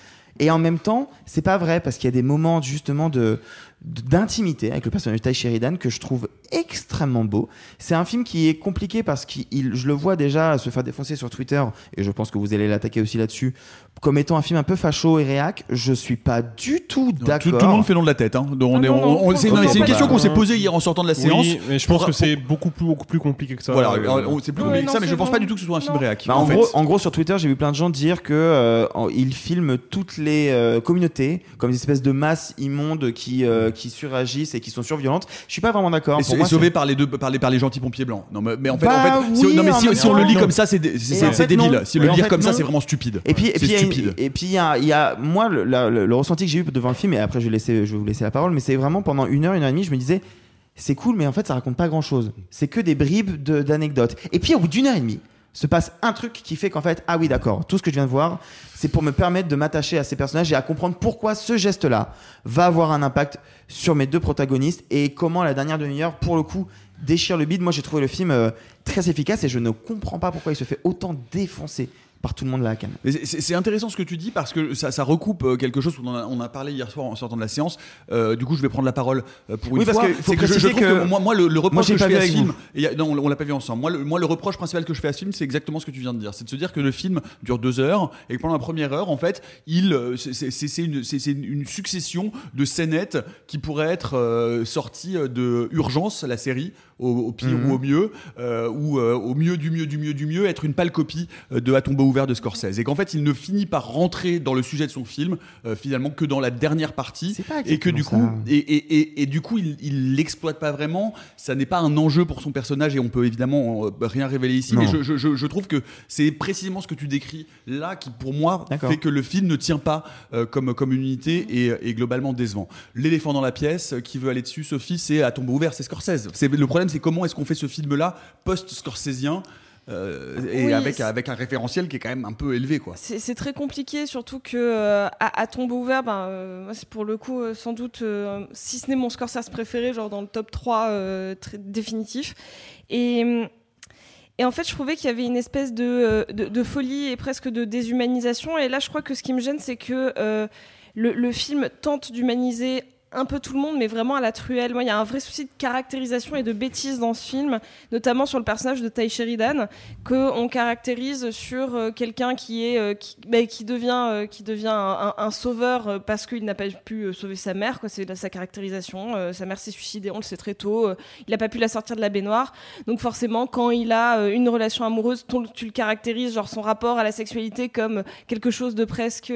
Et en même temps, c'est pas vrai parce qu'il y a des moments justement de de- d'intimité avec le personnage de Ty Sheridan que je trouve extrêmement beau. C'est un film qui est compliqué parce que je le vois déjà se faire défoncer sur Twitter et je pense que vous allez l'attaquer aussi là-dessus comme étant un film un peu facho et réac. Je suis pas du tout Tout, d'accord. tout le monde fait long de la tête. Hein. Donc, on Ah est- on- c'est non, mais c'est une question qu'on tout. s'est posée hier en sortant de la séance. Mais je pense Pour- que c'est beaucoup plus, beaucoup plus compliqué que ça. Voilà, Euh, c'est plus compliqué que ça, mais je pense pas du tout que ce soit un film réac. Bah, en, fait. gros, en gros, sur Twitter, j'ai vu plein de gens dire que euh, ils filment toutes les euh, communautés comme des espèces de masses immondes qui euh, qui suragissent et qui sont surviolentes. Je suis pas vraiment d'accord. Et, Pour et moi, sauvé c'est- par les deux, par les, par les gentils pompiers blancs. Non, mais, mais en fait, Bah en fait, si, oui, non, mais en si, même si on le lit non. comme ça, c'est débile. Si Et le fait, comme ça, c'est vraiment stupide. Et puis, et puis, il y a une- stupide. et puis, il y a, il y a- moi, le, la- le- le ressenti que j'ai eu devant le film, et après, je vais, laisser, je vais vous laisser la parole, mais c'est vraiment pendant une heure, une heure et demie, je me disais, c'est cool, mais en fait, ça raconte pas grand chose. C'est que des bribes de- d'anecdotes. Et puis, au bout d'une heure et demie, se passe un truc qui fait qu'en fait, ah oui, d'accord, tout ce que je viens de voir, c'est pour me permettre de m'attacher à ces personnages et à comprendre pourquoi ce geste-là va avoir un impact sur mes deux protagonistes et comment la dernière demi-heure, pour le coup, déchire le bide. Moi, j'ai trouvé le film euh, très efficace et je ne comprends pas pourquoi il se fait autant défoncer par tout le monde là à Cannes. C'est- intéressant ce que tu dis parce que ça, ça recoupe euh, quelque chose dont on a, on a parlé hier soir en sortant de la séance. Euh, du coup, je vais prendre la parole euh, pour Oui, une parce fois. que faut C'est que je, je trouve que- moi, moi, le, reproche que je fais à ce film, et a- non, on, l'a pas vu ensemble. Moi le, moi, le reproche principal que je fais à ce film, c'est exactement ce que tu viens de dire. C'est de se dire que le film dure deux heures et que pendant la première heure, en fait, il c'est- une, succession de scénettes qui pourraient être euh, sorties de Urgence, la série, au, au pire Mhm. ou au mieux, euh, ou euh, au mieux du mieux du mieux du mieux, être une pâle copie euh, de À tombeau ouvert de Scorsese. Et qu'en fait, il ne finit par rentrer dans le sujet de son film finalement que dans la dernière partie, et que du coup, et, et, et, et du coup, il, l'exploite pas vraiment. Ça n'est pas un enjeu pour son personnage et on peut évidemment rien révéler ici. Non. Mais je, je, je, je trouve que c'est précisément ce que tu décris là qui, pour moi, fait que le film ne tient pas comme, comme une unité et, et globalement décevant. L'éléphant dans la pièce, qui veut aller dessus, Sophie, c'est à tombeau ouvert, c'est Scorsese. C'est le problème, c'est comment est-ce qu'on fait ce film-là post-scorsésien euh, et Oui, avec, avec un référentiel qui est quand même un peu élevé, quoi. C'est très compliqué, surtout que euh, à, à ouvert, ben, euh, c'est pour le coup euh, sans doute, si ce n'est mon Scorsese préféré, genre dans le top 3 euh, très définitif. Et, et en fait, je trouvais qu'il y avait une espèce de, de, de folie et presque de déshumanisation. Et là, je crois que ce qui me gêne, c'est que le, le film tente d'humaniser un peu tout le monde, mais vraiment à la truelle. Moi, il y a un vrai souci de caractérisation et de bêtise dans ce film, notamment sur le personnage de Ty Sheridan, que on caractérise sur euh, quelqu'un qui est euh, qui, bah, qui devient euh, qui devient un, sauveur parce qu'il n'a pas pu sauver sa mère. Quoi, c'est sa caractérisation. Sa mère s'est suicidée, on le sait très tôt. Il n'a pas pu la sortir de la baignoire. Donc forcément, quand il a une relation amoureuse, tu le caractérises, genre son rapport à la sexualité comme quelque chose de presque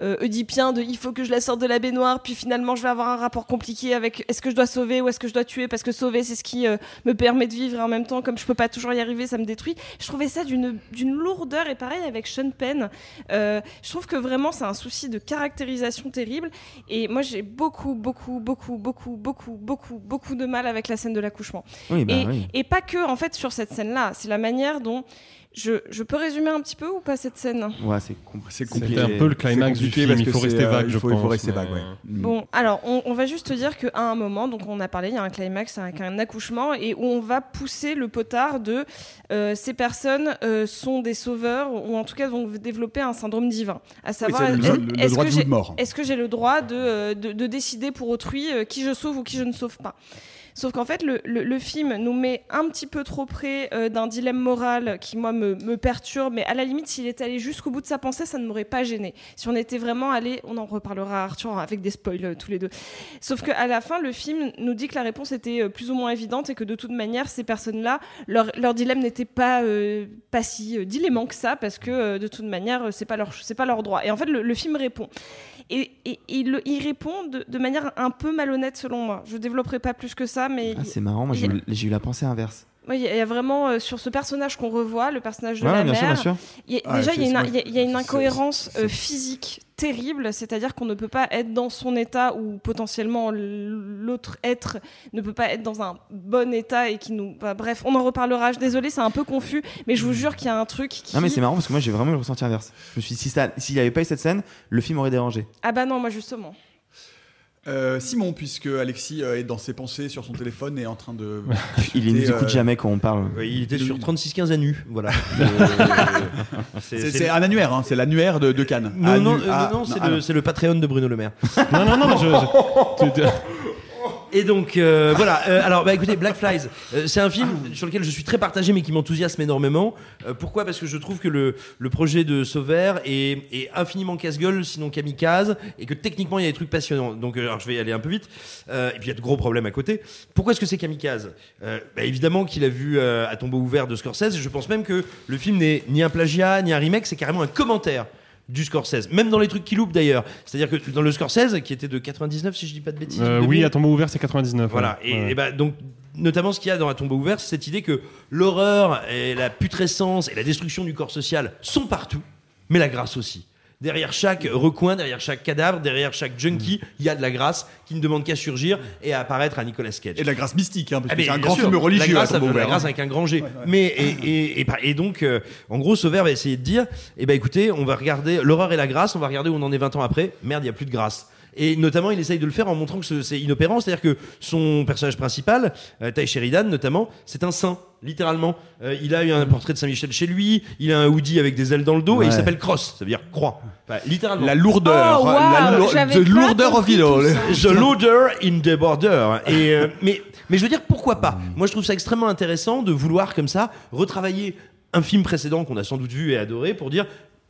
oedipien, de il faut que je la sorte de la baignoire, puis finalement je vais avoir un rapport compliqué avec est-ce que je dois sauver ou est-ce que je dois tuer parce que sauver c'est ce qui euh, me permet de vivre et en même temps comme je peux pas toujours y arriver ça me détruit. Je trouvais ça d'une d'une lourdeur et pareil avec Sean Penn. Euh, je trouve que vraiment c'est un souci de caractérisation terrible et moi j'ai beaucoup beaucoup beaucoup beaucoup beaucoup beaucoup beaucoup de mal avec la scène de l'accouchement. Oui, bah et, oui. et pas que en fait sur cette scène là, c'est la manière dont je, je peux résumer un petit peu ou pas cette scène? Ouais, c'est com- C'est C'était un peu le climax du compliqué film, parce il faut rester euh, vague, je faut- il faut pense, rester mais, vague, ouais. euh. Bon, alors on, on va juste te dire qu'à un moment, donc on a parlé, il y a un climax avec un accouchement et où on va pousser le potard de euh, ces personnes euh, sont des sauveurs ou en tout cas vont développer un syndrome divin. À savoir, est-ce que j'ai- le droit de, euh, de, de décider pour autrui euh, qui je sauve ou qui je ne sauve pas? Sauf qu'en fait, le, film nous met un petit peu trop près euh, d'un dilemme moral qui, moi, me, perturbe. Mais à la limite, s'il était allé jusqu'au bout de sa pensée, ça ne m'aurait pas gêné. Si on était vraiment allé, on en reparlera, Arthur, avec des spoils euh, tous les deux. Sauf qu'à la fin, le film nous dit que la réponse était euh, plus ou moins évidente et que de toute manière, ces personnes-là, leur, dilemme n'était pas, pas si dilémant que ça, parce que de toute manière, c'est pas leur, pas leur droit. Et en fait, le film répond. Et, et- et il, il répond de, de manière un peu malhonnête selon moi. Je développerai pas plus que ça, mais Ah, c'est marrant, moi j'ai eu la pensée inverse. Oui, il y a- vraiment euh, sur ce personnage qu'on revoit, le personnage de Ouais, la bien mère. sûr, bien sûr. il y a- Ah, déjà, il y a c'est- une, y a- incohérence euh, physique terrible, c'est-à-dire qu'on ne peut pas être dans son état ou potentiellement l'autre être ne peut pas être dans un bon état et qui nous. bah, bref, on en reparlera. Je désolé, c'est un peu confus, mais je vous jure qu'il y a un truc qui. Non, mais c'est marrant parce que moi j'ai vraiment eu le ressenti inverse. Je me suis dit, si ça- s'il n'y avait pas eu cette scène, le film aurait dérangé. Ah bah non, moi justement. Euh, Simon, puisque Alexis euh, est dans ses pensées sur son téléphone et est en train de. (laughs) Il nous Et, écoute euh, jamais quand on parle. Ouais, il était sur 36-15 à nu, voilà. (laughs) C'est c'est un annuaire, hein, c'est l'annuaire de, de Cannes. Non, Annu- non, euh, ah, non, c'est le, c'est le Patreon de Bruno Le Maire. Non, non, non, je- Et donc euh, voilà. Euh, alors bah écoutez, Black Flies, euh, c'est un film sur lequel je suis très partagé, mais qui m'enthousiasme énormément. Pourquoi? Parce que je trouve que le, le projet de Sauvert est, est infiniment casse-gueule, sinon kamikaze, et que techniquement il y a des trucs passionnants. Donc alors, je vais y aller un peu vite. Et puis il y a de gros problèmes à côté. Pourquoi est-ce que c'est kamikaze? Bah, Évidemment qu'il a vu à tombeau ouvert de Scorsese. Je pense même que le film n'est ni un plagiat ni un remake, c'est carrément un commentaire du Scorsese, même dans les trucs qui loupent d'ailleurs. C'est-à-dire que dans le Scorsese, qui était de 99 si je dis pas de bêtises. Euh, oui, à tombeau ouvert, c'est 99. voilà. ouais. Et, Ouais. et bah, donc, notamment, ce qu'il y a dans la tombe ouverte, c'est cette idée que l'horreur et la putrescence et la destruction du corps social sont partout, mais la grâce aussi. Derrière chaque recoin, derrière chaque cadavre, derrière chaque junkie, il y a de la grâce qui ne demande qu'à surgir et à apparaître à Nicolas Cage. Et de la grâce mystique, hein, parce Ah, que c'est un grand sûr, film religieux. La grâce, à la grâce hein. avec un grand G. Mais et, et, et, et donc, euh, en gros, Sauvert va essayer de dire, eh ben écoutez, on va regarder l'horreur et la grâce, on va regarder où on en est 20 ans après. Merde, il y a plus de grâce. Et notamment, il essaye de le faire en montrant que ce- c'est inopérant, c'est-à-dire que son personnage principal, euh, Ty Sheridan notamment, c'est un saint, littéralement. Euh, il a eu un portrait de Saint-Michel chez lui, il a un hoodie avec des ailes dans le dos et il s'appelle Cross, ça veut dire croix. Enfin, littéralement. La lourdeur, Oh, la wow, j'avais the lourdeur of it all. The Loader in the Border. Et euh, mais, mais je veux dire, pourquoi pas? Moi, je trouve ça extrêmement intéressant de vouloir, comme ça, retravailler un film précédent qu'on a sans doute vu et adoré pour dire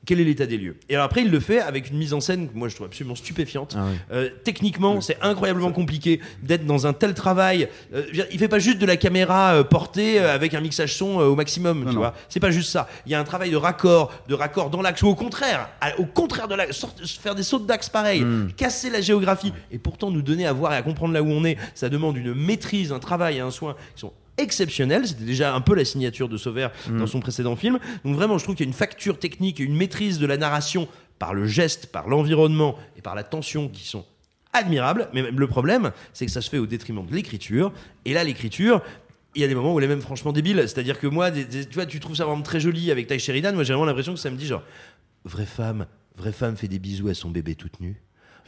quel est l'état des lieux. Et alors après, il le fait avec une mise en scène que moi je trouve absolument stupéfiante. Ah. Euh, techniquement, c'est incroyablement compliqué d'être dans un tel travail. Euh, il fait pas juste de la caméra euh, portée euh, avec un mixage son euh, au maximum, tu non. vois. C'est pas juste ça. Il y a un travail de raccord, de raccord dans l'axe, ou au contraire, à- au contraire de l'axe, faire des sauts d'axe pareil, casser la géographie, et pourtant nous donner à voir et à comprendre là où on est. Ça demande une maîtrise, un travail et un soin qui sont exceptionnels. C'était déjà un peu la signature de Sauvert dans son précédent film. Donc vraiment, je trouve qu'il y a une facture technique et une maîtrise de la narration par le geste, par l'environnement et par la tension qui sont admirables. Mais même le problème, c'est que ça se fait au détriment de l'écriture. Et là, l'écriture, il y a des moments où elle est même franchement débile. C'est-à-dire que moi, des- des- tu vois, tu trouves ça vraiment très joli avec Ty Sheridan. Moi, j'ai vraiment l'impression que ça me dit genre, vraie femme, vraie femme fait des bisous à son bébé toute nue.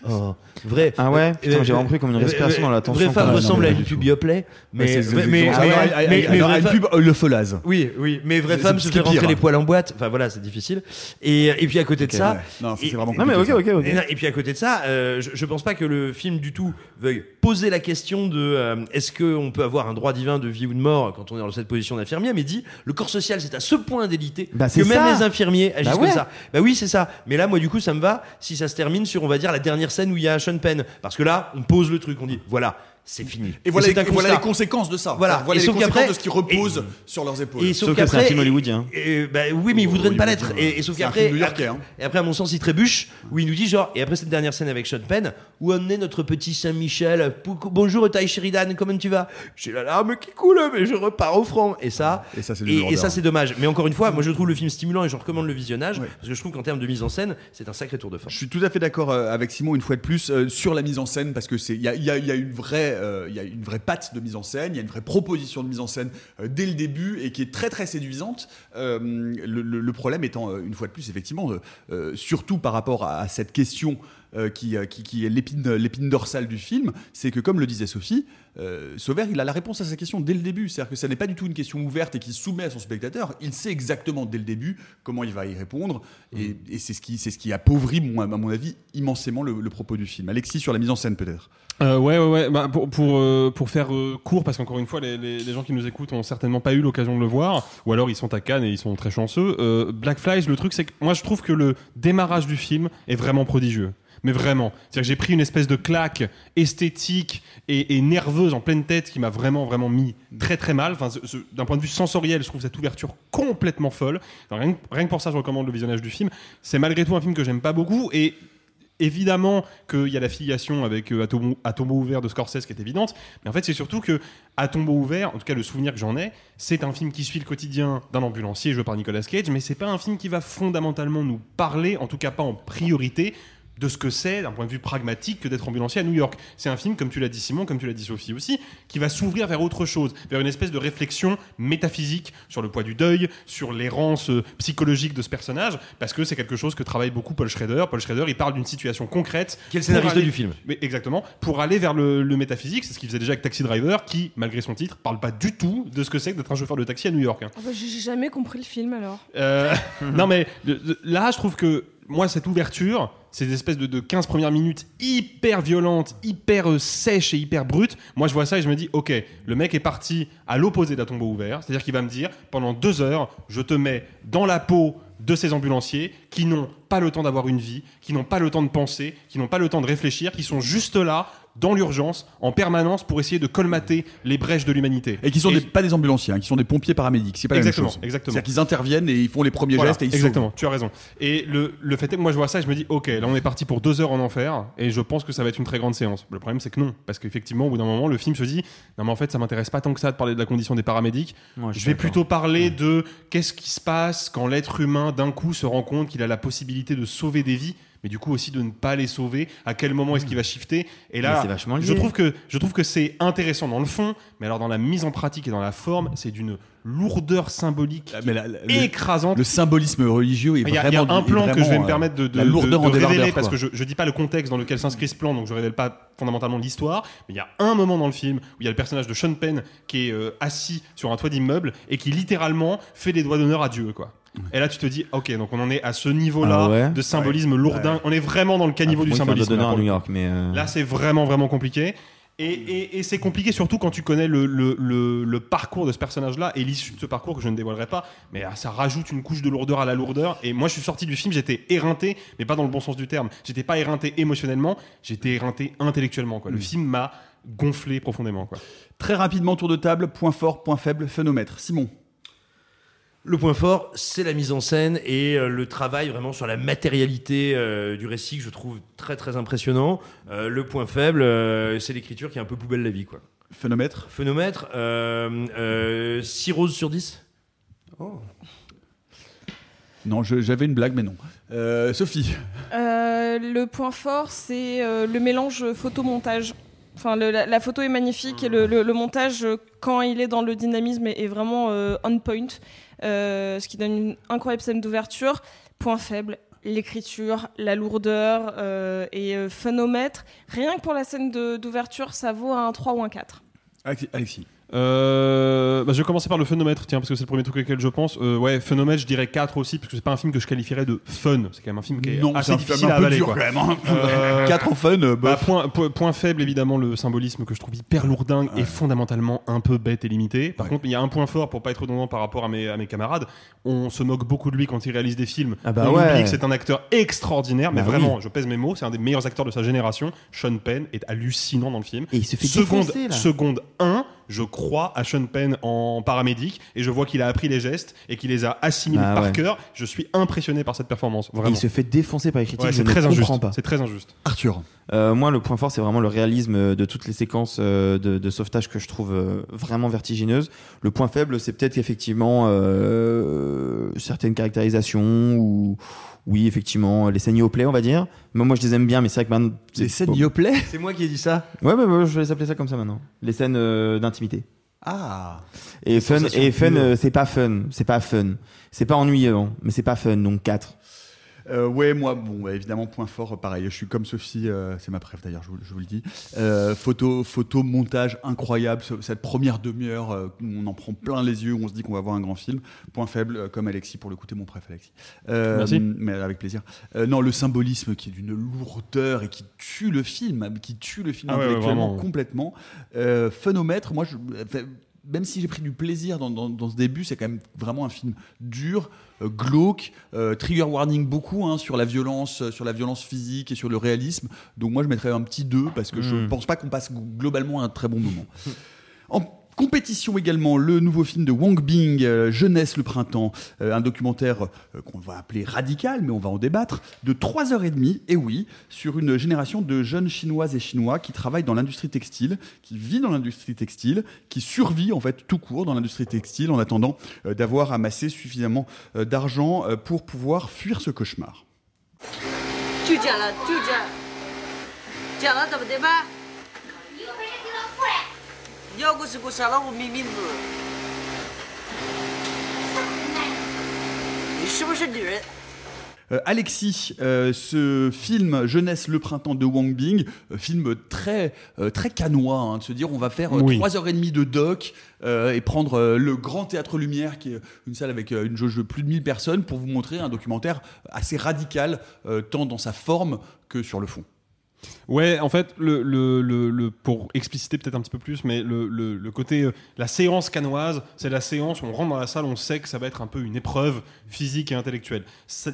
Oh, vrai. Ah ouais Euh, Putain, j'ai euh, vraiment pris comme une respiration dans la tension. Ressemble à une mais- pub Yoplait, mais mais le folase. oui, oui, mais femme c'est se fait rentrer les poils en boîte. Enfin voilà, c'est difficile. Et, et puis à côté de ça. Non, c'est vraiment Non, mais ok, ok, et, ok. non, et puis à côté de ça, euh, je, pense pas que le film du tout veuille poser la question de est-ce qu'on peut avoir un droit divin de vie ou de mort quand on est dans cette position d'infirmier, mais dit le corps social c'est à ce point d'élité Bah, que même les infirmiers agissent Bah comme ça. Bah oui, c'est ça. Mais là, moi du coup, ça me va si ça se termine sur on va dire la dernière scène où il y a Sean Penn, parce que là, on pose le truc, on dit voilà. C'est fini. Et voilà, les, un et voilà constat. les conséquences de ça. Voilà. Voilà Et les conséquences de ce qui repose sur leurs épaules. Et sauf Sauf que c'est un film hollywoodien. et- et- bah oui, mais il voudrait ne pas l'être. Hollywoodien, Et, et sauf qu'après, film new-yorkais, après- hein. et après, à mon sens, il trébuche, où il nous dit genre, et après cette dernière scène avec Sean Penn, où on est notre petit Saint-Michel, bonjour Ty Sheridan, comment tu vas? J'ai la larme qui coule, mais je repars au front. Et ça, Et ça, c'est c'est dommage. Mais encore une fois, moi je trouve le film stimulant et je recommande le visionnage, parce que je trouve qu'en termes de mise en scène, c'est un sacré tour de force. Je suis tout à fait d'accord euh, avec Simon une fois de plus euh, sur la mise en scène parce que c'est il y a une vraie euh, il y a une vraie patte de mise en scène, il y a une vraie proposition de mise en scène euh, dès le début et qui est très très séduisante. Euh, le, problème étant euh, une fois de plus effectivement surtout par rapport à cette question euh, qui, euh, qui, qui est l'épine dorsale du film, c'est que comme le disait Sophie, euh, Sauvert il a la réponse à sa question dès le début, c'est-à-dire que ça n'est pas du tout une question ouverte et qui se soumet à son spectateur, il sait exactement dès le début comment il va y répondre et, et c'est ce qui c'est ce qui appauvrit mon- à mon avis immensément le, le propos du film. Alexis sur la mise en scène peut-être. Euh, ouais, ouais, ouais. Bah, pour, pour, euh, pour faire court, parce qu'encore une fois, les, les, les gens qui nous écoutent ont certainement pas eu l'occasion de le voir, ou alors ils sont à Cannes et ils sont très chanceux. Black Flies, le truc, c'est que moi je trouve que le démarrage du film est vraiment prodigieux. Mais vraiment. C'est-à-dire que j'ai pris une espèce de claque esthétique et, nerveuse en pleine tête qui m'a vraiment, vraiment mis très, très mal. D'un point de vue sensoriel, je trouve cette ouverture complètement folle. Rien, que- pour ça, je recommande le visionnage du film. C'est malgré tout un film que j'aime pas beaucoup et Évidemment qu'il y a la filiation avec euh, à tombeau ouvert de Scorsese qui est évidente, mais en fait c'est surtout que à tombeau ouvert, en tout cas le souvenir que j'en ai, c'est un film qui suit le quotidien d'un ambulancier joué par Nicolas Cage, mais c'est pas un film qui va fondamentalement nous parler, en tout cas pas en priorité, de ce que c'est d'un point de vue pragmatique que d'être ambulancier à New York. C'est un film, comme tu l'as dit Simon, comme tu l'as dit Sophie aussi, qui va s'ouvrir vers autre chose, vers une espèce de réflexion métaphysique sur le poids du deuil, sur l'errance euh, psychologique de ce personnage, parce que c'est quelque chose que travaille beaucoup Paul Schrader. Paul Schrader, il parle d'une situation concrète. Qui est le pour scénariste aller- du film? Mais exactement, pour aller vers le, le métaphysique, c'est ce qu'il faisait déjà avec Taxi Driver, qui, malgré son titre, parle pas du tout de ce que c'est que d'être un chauffeur de taxi à New York. hein. Ah bah, J'ai jamais compris le film alors. Euh, (laughs) non mais là je trouve que moi cette ouverture ces espèces de, de 15 premières minutes hyper violentes hyper euh, sèches et hyper brutes moi je vois ça et je me dis ok le mec est parti à l'opposé d'un tombeau ouvert. C'est à dire qu'il va me dire pendant deux heures je te mets dans la peau de ces ambulanciers qui n'ont pas le temps d'avoir une vie, qui n'ont pas le temps de penser, qui n'ont pas le temps de réfléchir, qui sont juste là, dans l'urgence, en permanence, pour essayer de colmater les brèches de l'humanité. Et qui sont des- pas des ambulanciers, hein, qui sont des pompiers paramédics. C'est pas Exactement, la même chose. exactement. C'est-à-dire qu'ils interviennent et ils font les premiers Voilà, gestes et ils exactement, sauvent. tu as raison. Et le, le fait est que moi je vois ça et je me dis, ok, là on est parti pour deux heures en enfer et je pense que ça va être une très grande séance. Le problème c'est que non, parce qu'effectivement au bout d'un moment le film se dit, non mais en fait ça m'intéresse pas tant que ça de parler de la condition des paramédics. Je vais plutôt parler de qu'est-ce qui se passe quand l'être humain d'un coup se rend compte qu'il a la possibilité de sauver des vies. Mais du coup aussi de ne pas les sauver. À quel moment est-ce qu'il va shifter? Et là, vachement je trouve que je trouve que c'est intéressant dans le fond, mais alors dans la mise en pratique et dans la forme, c'est d'une lourdeur symbolique Ah, Mais la- la- le- écrasante. Le symbolisme religieux est Il y, a, vraiment. il y a un plan que je vais me euh, permettre de, de- la de- lourdeur de débardeur, révéler parce que je, je dis pas le contexte dans lequel s'inscrit ce plan, donc je révèle pas fondamentalement l'histoire. Mais il y a un moment dans le film où il y a le personnage de Sean Penn qui est euh, assis sur un toit d'immeuble et qui littéralement fait des doigts d'honneur à Dieu, quoi. Et là, tu te dis, ok, donc on en est à ce niveau-là Ah ouais de symbolisme lourdin. On est vraiment dans le caniveau Ah, du symbolisme. de là, à New. York, mais euh, Là, c'est vraiment, vraiment compliqué. Et, et- et c'est compliqué surtout quand tu connais le, le- le- le parcours de ce personnage-là et l'issue de ce parcours que je ne dévoilerai pas. Mais ah, ça rajoute une couche de lourdeur à la lourdeur. Et moi, je suis sorti du film, j'étais éreinté, mais pas dans le bon sens du terme. J'étais pas éreinté émotionnellement, j'étais éreinté intellectuellement. Quoi. Le film m'a gonflé profondément. Quoi. Très rapidement, tour de table, point fort, point faible, phénomètre. Simon. Le point fort, c'est la mise en scène et euh, le travail vraiment sur la matérialité euh, du récit que je trouve très très impressionnant. Euh, le point faible, euh, c'est l'écriture qui est un peu poubelle la vie. Quoi. Phénomètre Phénomètre, euh, euh, 6 roses sur 10 Non, je- j'avais une blague, mais non. Euh, Sophie. Euh, le point fort, c'est euh, le mélange photomontage. Enfin, le- la, la photo est magnifique et le, le- le montage, quand il est dans le dynamisme, est, est vraiment euh, on point, euh, ce qui donne une incroyable scène d'ouverture. Point faible, l'écriture, la lourdeur euh, et euh. Rien que pour la scène d'ouverture, ça vaut un 3 ou un 4. Alexis- Alexis. Euh, bah, je vais commencer par le phénomètre, tiens, parce que c'est le premier truc auquel je pense. Euh, ouais, phénomètre, je dirais 4 aussi, parce que c'est pas un film que je qualifierais de fun. C'est quand même un film qui est Non, assez film difficile un à avaler. dur quoi. quand même, hein. Euh, (laughs) en fun, bah, point, faible, évidemment, le symbolisme que je trouve hyper lourdingue et fondamentalement un peu bête et limité. Par contre, il y a un point fort, pour pas être redondant par rapport à mes, à mes camarades, on se moque beaucoup de lui quand il réalise des films. Ah bah on ouais. oublie que c'est un acteur extraordinaire, mais Bah vraiment, oui. je pèse mes mots, c'est un des meilleurs acteurs de sa génération. Sean Penn est hallucinant dans le film. Et il se fait seconde, défoncer, là. seconde 1, je crois à Sean Penn en paramédic et je vois qu'il a appris les gestes et qu'il les a assimilés Bah par ouais. cœur. Je suis impressionné par cette performance. Vraiment. il se fait défoncer par les critiques. Ouais, c'est très injuste. C'est très injuste. Arthur. Euh, moi, le point fort, c'est vraiment le réalisme de toutes les séquences euh, de, de sauvetage que je trouve euh, vraiment vertigineuses. Le point faible, c'est peut-être effectivement euh, certaines caractérisations ou oui, effectivement, les scènes play, on va dire. Mais moi, je les aime bien, mais c'est vrai que maintenant. Les scènes Yoplait C'est moi qui ai dit ça Ouais, ouais, ouais, je vais les appeler ça comme ça maintenant. Les scènes euh, d'intimité. Ah. Et fun, et fun, euh, c'est pas fun, c'est pas fun, c'est pas ennuyant, mais c'est pas fun, donc 4. Euh, ouais, moi, bon, bah, évidemment, point fort, euh, pareil. Je suis comme Sophie, euh, c'est ma préf d'ailleurs, je, vous- je vous le dis. Euh, photo, photo, montage incroyable. ce- Cette première demi-heure euh, on en prend plein les yeux, on se dit qu'on va voir un grand film. Point faible, euh, comme Alexis, pour le coup, t'es mon préf, Alexis. Euh, Merci. Mais avec plaisir. Euh, non, le symbolisme qui est d'une lourdeur et qui tue le film, qui tue le film Ah ouais, ouais, intellectuellement vraiment. complètement. Euh, phénomètre, moi, je, même si j'ai pris du plaisir dans, dans- dans ce début, c'est quand même vraiment un film dur, euh, glauque, euh, trigger warning beaucoup hein, sur la violence, euh, sur la violence physique et sur le réalisme. Donc moi, je mettrais un petit 2 parce que je Mm. pense pas qu'on passe globalement un très bon moment. En compétition également, le nouveau film de Wang Bing, euh, Jeunesse le printemps, euh, un documentaire euh, qu'on va appeler radical, mais on va en débattre, de 3h30, et oui, sur une génération de jeunes chinoises et chinois qui travaillent dans l'industrie textile, qui vit dans l'industrie textile, qui survit en fait tout court dans l'industrie textile en attendant d'avoir amassé suffisamment d'argent pour pouvoir fuir ce cauchemar. 就剪了，就剪，剪了怎么的办？要不是给我删了我没名字。你是不是女人？ Euh, Alexis, euh, ce film Jeunesse le printemps de Wang Bing, euh, film très euh, très canois, hein, de se dire on va faire euh, Oui. trois heures et demie de doc euh, et prendre euh, le Grand Théâtre Lumière, qui est une salle avec euh, une jauge de plus de 1000 personnes, pour vous montrer un documentaire assez radical, euh, tant dans sa forme que sur le fond. Ouais, en fait, le, le, le, pour expliciter peut-être un petit peu plus, mais le, le, côté, euh, la séance canoise, c'est la séance où on rentre dans la salle, on sait que ça va être un peu une épreuve physique et intellectuelle.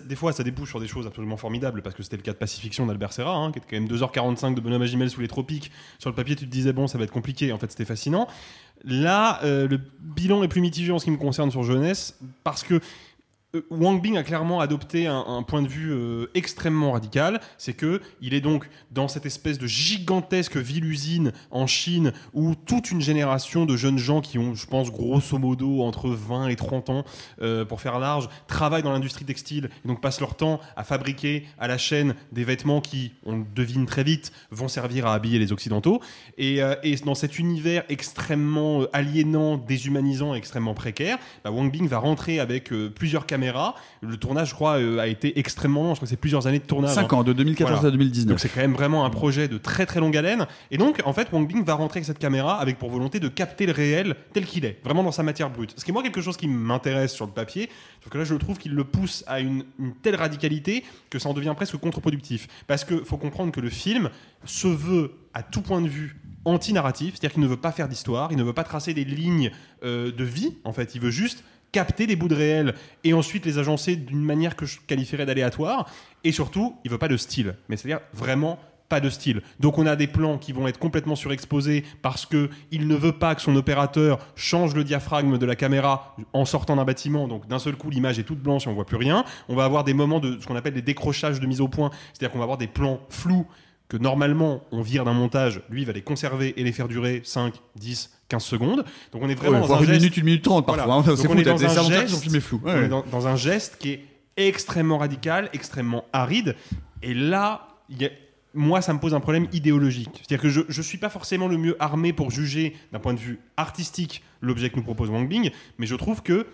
Des fois, ça débouche sur des choses absolument formidables, parce que c'était le cas de Pacifiction d'Albert Serra, hein, qui est quand même 2h45 de Bonhomme à Gimel sous les tropiques. Sur le papier, tu te disais, bon, ça va être compliqué. En fait, c'était fascinant. Là, euh, le bilan est plus mitigé en ce qui me concerne sur jeunesse, parce que Wang Bing a clairement adopté un, point de vue euh, extrêmement radical. C'est que il est donc dans cette espèce de gigantesque ville-usine en Chine où toute une génération de jeunes gens qui ont, je pense, grosso modo entre 20 et 30 ans, euh, pour faire large, travaillent dans l'industrie textile et donc passent leur temps à fabriquer à la chaîne des vêtements qui, on le devine très vite, vont servir à habiller les Occidentaux. Et, euh, dans cet univers extrêmement euh, aliénant, déshumanisant, extrêmement précaire, bah, Wang Bing va rentrer avec euh, plusieurs caméras. Le tournage, je crois, euh, a été extrêmement long. Je crois que c'est plusieurs années de tournage. Cinq hein. ans, de 2014 Voilà. à 2019. Donc c'est quand même vraiment un projet de très très longue haleine. Et donc, en fait, Wang Bing va rentrer avec cette caméra avec pour volonté de capter le réel tel qu'il est, vraiment dans sa matière brute. Ce qui est moi quelque chose qui m'intéresse sur le papier, sauf que là je trouve qu'il le pousse à une, une telle radicalité que ça en devient presque contre-productif. Parce que faut comprendre que le film se veut à tout point de vue anti-narratif, c'est-à-dire qu'il ne veut pas faire d'histoire, il ne veut pas tracer des lignes euh, de vie, en fait, il veut juste capter des bouts de réel et ensuite les agencer d'une manière que je qualifierais d'aléatoire. Et surtout, il veut pas de style, mais c'est-à-dire vraiment pas de style. Donc on a des plans qui vont être complètement surexposés parce que il ne veut pas que son opérateur change le diaphragme de la caméra en sortant d'un bâtiment. Donc d'un seul coup l'image est toute blanche et on voit plus rien. On va avoir des moments de ce qu'on appelle des décrochages de mise au point, c'est-à-dire qu'on va avoir des plans flous que normalement on vire d'un montage, lui il va les conserver et les faire durer 5, 10, 15 secondes. Donc on est vraiment Ouais, dans un une geste- minute, une minute trente Voilà. parfois. hein. Donc C'est on fou, est t'as dans un geste- flous. on Ouais. est dans, dans un geste qui est extrêmement radical, extrêmement aride. Et là, il y a- moi, ça me pose un problème idéologique. C'est-à-dire que je ne suis pas forcément le mieux armé pour juger d'un point de vue artistique l'objet que nous propose Wang Bing, mais je trouve que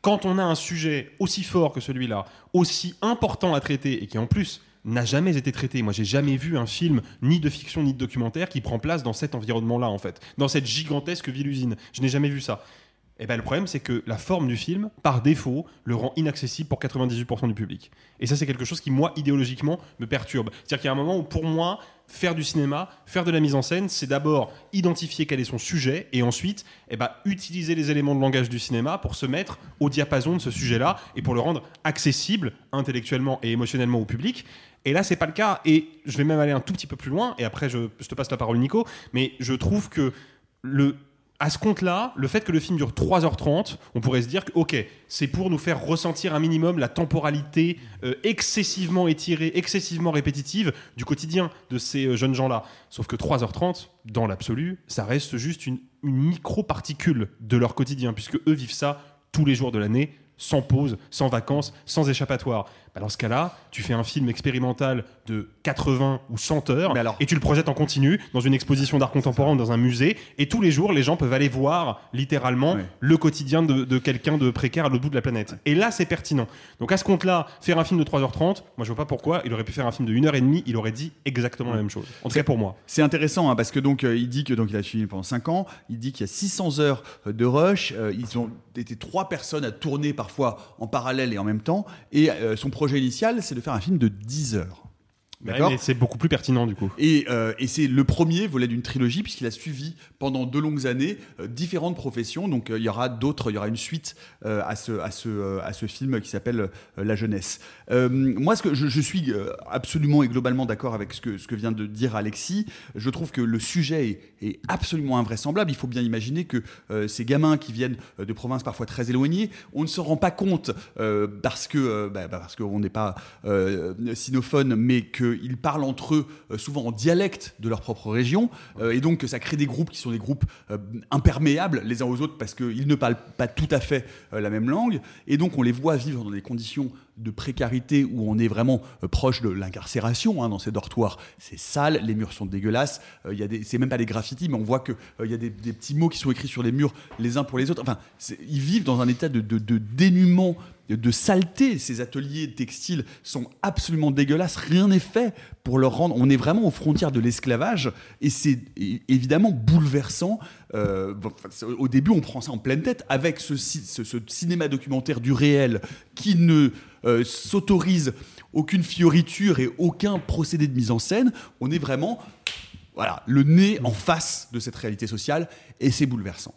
quand on a un sujet aussi fort que celui-là, aussi important à traiter et qui en plus n'a jamais été traité. Moi, j'ai jamais vu un film, ni de fiction, ni de documentaire, qui prend place dans cet environnement-là, en fait. Dans cette gigantesque ville-usine. Je n'ai jamais vu ça. Et ben, le problème, c'est que la forme du film, par défaut, le rend inaccessible pour 98% du public. Et ça, c'est quelque chose qui, moi, idéologiquement, me perturbe. C'est-à-dire qu'il y a un moment où, pour moi, faire du cinéma, faire de la mise en scène, c'est d'abord identifier quel est son sujet et ensuite eh ben, utiliser les éléments de langage du cinéma pour se mettre au diapason de ce sujet-là et pour le rendre accessible intellectuellement et émotionnellement au public. Et là, c'est pas le cas. Et je vais même aller un tout petit peu plus loin. Et après, je, te passe la parole, Nico. Mais je trouve que à ce compte-là, le fait que le film dure 3h30, on pourrait se dire que, ok, c'est pour nous faire ressentir un minimum la temporalité euh, excessivement étirée, excessivement répétitive du quotidien de ces euh, jeunes gens-là. Sauf que 3h30, dans l'absolu, ça reste juste une, une micro-particule de leur quotidien, puisque eux vivent ça tous les jours de l'année, sans pause, sans vacances, sans échappatoire. Bah, dans ce cas-là, tu fais un film expérimental de 80 ou 100 heures et tu le projettes en continu dans une exposition d'art contemporain ou dans un musée et tous les jours, les gens peuvent aller voir littéralement le quotidien de, de quelqu'un de précaire à l'autre bout de la planète. Et là, c'est pertinent. Donc à ce compte-là, faire un film de 3h30, moi je vois pas pourquoi, il aurait pu faire un film de 1h30, il aurait dit exactement la même chose. En tout cas pour moi. C'est intéressant hein, parce que donc euh, il dit que donc il a suivi pendant 5 ans, il dit qu'il y a 600 heures euh, de rush, euh, ils ont été trois personnes à tourner en parallèle et en même temps et euh, son projet initial c'est de faire un film de 10 heures. Ouais, mais c'est beaucoup plus pertinent du coup. Et, euh, et c'est le premier volet d'une trilogie puisqu'il a suivi pendant deux longues années euh, différentes professions. Donc euh, il y aura d'autres, il y aura une suite à, ce, à, ce, à ce film qui s'appelle La jeunesse. Moi, ce que je, je suis absolument et globalement d'accord avec ce que, ce que vient de dire Alexis. Je trouve que le sujet est, est absolument invraisemblable. Il faut bien imaginer que ces gamins qui viennent de provinces parfois très éloignées, on ne se rend pas compte parce que bah, bah, parce qu'on n'est pas sinophone, mais qu'ils parlent entre eux euh, souvent en dialecte de leur propre région, euh, et donc que ça crée des groupes qui sont des groupes euh, imperméables les uns aux autres parce qu'ils ne parlent pas tout à fait la même langue, et donc on les voit vivre dans des conditions de précarité où on est vraiment proche de l'incarcération hein, dans ces dortoirs. C'est sale, les murs sont dégueulasses. Euh, y a des, c'est même pas des graffitis, mais on voit que euh, il y a des, petits mots qui sont écrits sur les murs les uns pour les autres. Enfin, ils vivent dans un état de, de dénuement, de, saleté. Ces ateliers textiles sont absolument dégueulasses. Rien n'est fait pour leur rendre. On est vraiment aux frontières de l'esclavage et c'est évidemment bouleversant. Euh, au début, on prend ça en pleine tête avec ce cinéma documentaire du réel qui ne euh, s'autorise aucune fioriture et aucun procédé de mise en scène. On est vraiment voilà, le nez en face de cette réalité sociale et c'est bouleversant.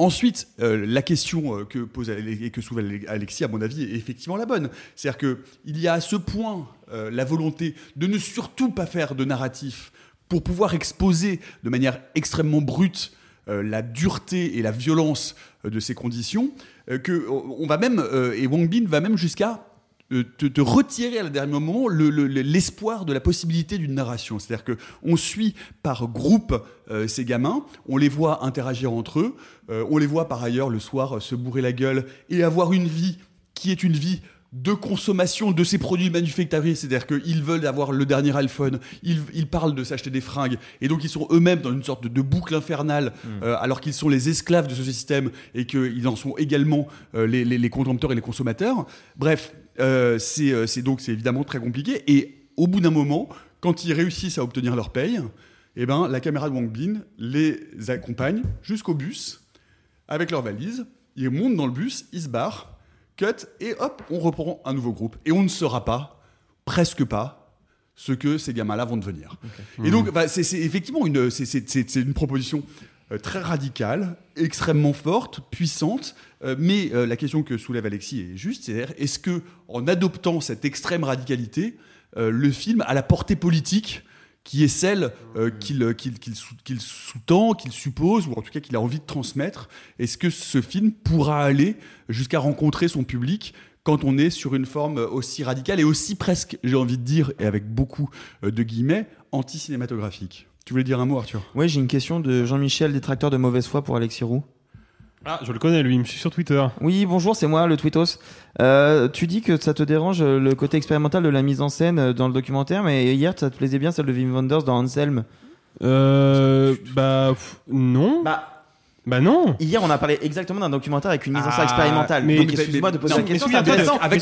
Ensuite, euh, la question euh, que pose et que soulève Ale- Alexis, à mon avis, est effectivement la bonne. C'est-à-dire qu'il y a à ce point euh, la volonté de ne surtout pas faire de narratif pour pouvoir exposer de manière extrêmement brute la dureté et la violence de ces conditions, euh, que on on va même, et Wang Bin va même jusqu'à euh, te, te retirer à la dernier moment le- le- le- l'espoir de la possibilité d'une narration. C'est-à-dire que on suit par groupe euh, ces gamins, on les voit interagir entre eux, euh, on les voit par ailleurs le soir se bourrer la gueule et avoir une vie qui est une vie de consommation de ces produits manufacturiers, c'est-à-dire qu'ils veulent avoir le dernier iPhone, ils, ils parlent de s'acheter des fringues, et donc ils sont eux-mêmes dans une sorte de, de boucle infernale, euh, alors qu'ils sont les esclaves de ce système, et qu'ils en sont également euh, les, les, les contempteurs et les consommateurs. Bref, euh, c'est euh, c'est donc c'est évidemment très compliqué, et au bout d'un moment, quand ils réussissent à obtenir leur paye, eh ben, la caméra de Wang Bin les accompagne jusqu'au bus, avec leur valise, ils montent dans le bus, ils se barrent, cut, et hop, on reprend un nouveau groupe. Et on ne saura pas, presque pas, ce que ces gamins-là vont devenir. Et donc, bah, c'est effectivement une, c'est- une proposition très radicale, extrêmement forte, puissante. euh, mais euh, la question que soulève Alexis est juste, c'est-à-dire, est-ce que en adoptant cette extrême radicalité, euh, le film a la portée politique qui est celle euh, qu'il qu'il- qu'il sous- qu'il sous-tend, qu'il suppose, ou en tout cas qu'il a envie de transmettre? Est-ce que ce film pourra aller jusqu'à rencontrer son public quand on est sur une forme aussi radicale et aussi presque, j'ai envie de dire, et avec beaucoup euh, de guillemets, anti-cinématographique? Tu voulais dire un mot, Arthur? Oui, j'ai une question de Jean-Michel, détracteur de mauvaise foi pour Alexis Roux. Ah, je le connais lui, il me suit sur Twitter. Oui, bonjour, c'est moi, le Tweetos. Euh, tu dis que ça te dérange euh, le côté expérimental de la mise en scène euh, dans le documentaire, mais hier, ça te plaisait bien celle de Wim Wenders dans Anselm? Euh, bah pff, non. Bah, Bah non. Hier, on a parlé exactement d'un documentaire avec une mise en scène Ah, expérimentale. mais- Donc, excuse-moi de poser non, la question. souviens-toi de- avec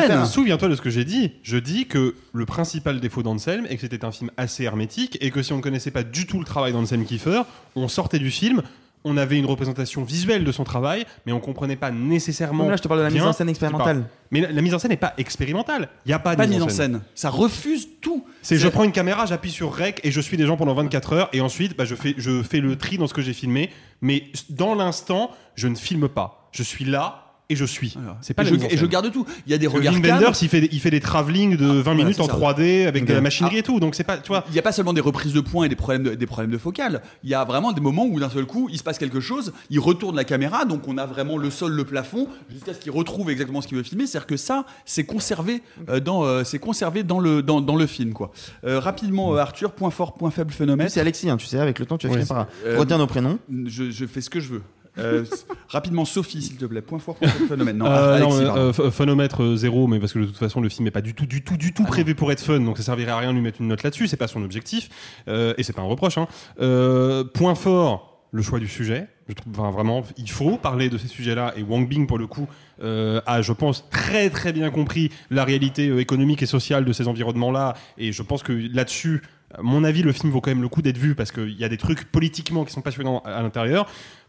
scène. fin. Souviens-toi de ce que j'ai dit. Je dis que le principal défaut d'Anselm est que c'était un film assez hermétique et que si on ne connaissait pas du tout le travail d'Anselm Kiefer, on sortait du film. On avait une représentation visuelle de son travail, mais on comprenait pas nécessairement. Mais là, je te parle de la mise en scène expérimentale. Mais la, la mise en scène n'est pas expérimentale. Il n'y a pas de Pas de mise en scène. Ça refuse tout. C'est je prends une caméra, j'appuie sur rec et je suis des gens pendant 24 heures et ensuite bah, je, fais, je fais le tri dans ce que j'ai filmé. Mais dans l'instant, je ne filme pas. Je suis là et je suis. C'est pas et je, et je garde tout. Il y a des regards Wim. Wenders, il fait, des- il fait des travelling de 20 Voilà, minutes c'est en ça. 3D avec de la machinerie et tout. Donc c'est pas, tu vois. Il n'y a pas seulement des reprises de points et des problèmes de, des problèmes de focale. Il y a vraiment des moments où d'un seul coup, il se passe quelque chose, il retourne la caméra, donc on a vraiment le sol, le plafond, jusqu'à ce qu'il retrouve exactement ce qu'il veut filmer. C'est-à-dire que ça, c'est conservé euh, dans, euh, c'est conservé dans le dans, dans le film quoi. Euh, rapidement, euh, Arthur, point fort, point faible, phénomène. C'est Alexis, hein, tu sais, avec le temps, tu vas Ouais. finir par Euh, retenir nos prénoms. Je, je fais ce que je veux. Euh, rapidement, Sophie, s'il te plaît. Point fort, point faible, phénomène. Non, Euh, Alexis, non, euh, ph- phonomètre euh, zéro, mais parce que de toute façon le film n'est pas du tout, du tout, du tout prévu pour être fun, donc ça servirait à rien de lui mettre une note là-dessus. C'est pas son objectif euh, et c'est pas un reproche. Hein. Euh, point fort, le choix du sujet. Je trouve enfin, vraiment, il faut parler de ces sujets-là et Wang Bing pour le coup euh, a, je pense, très très bien compris la réalité économique et sociale de ces environnements-là. Et je pense que là-dessus, à mon avis, le film vaut quand même le coup d'être vu parce qu'il y a des trucs politiquement qui sont passionnants à l'intérieur.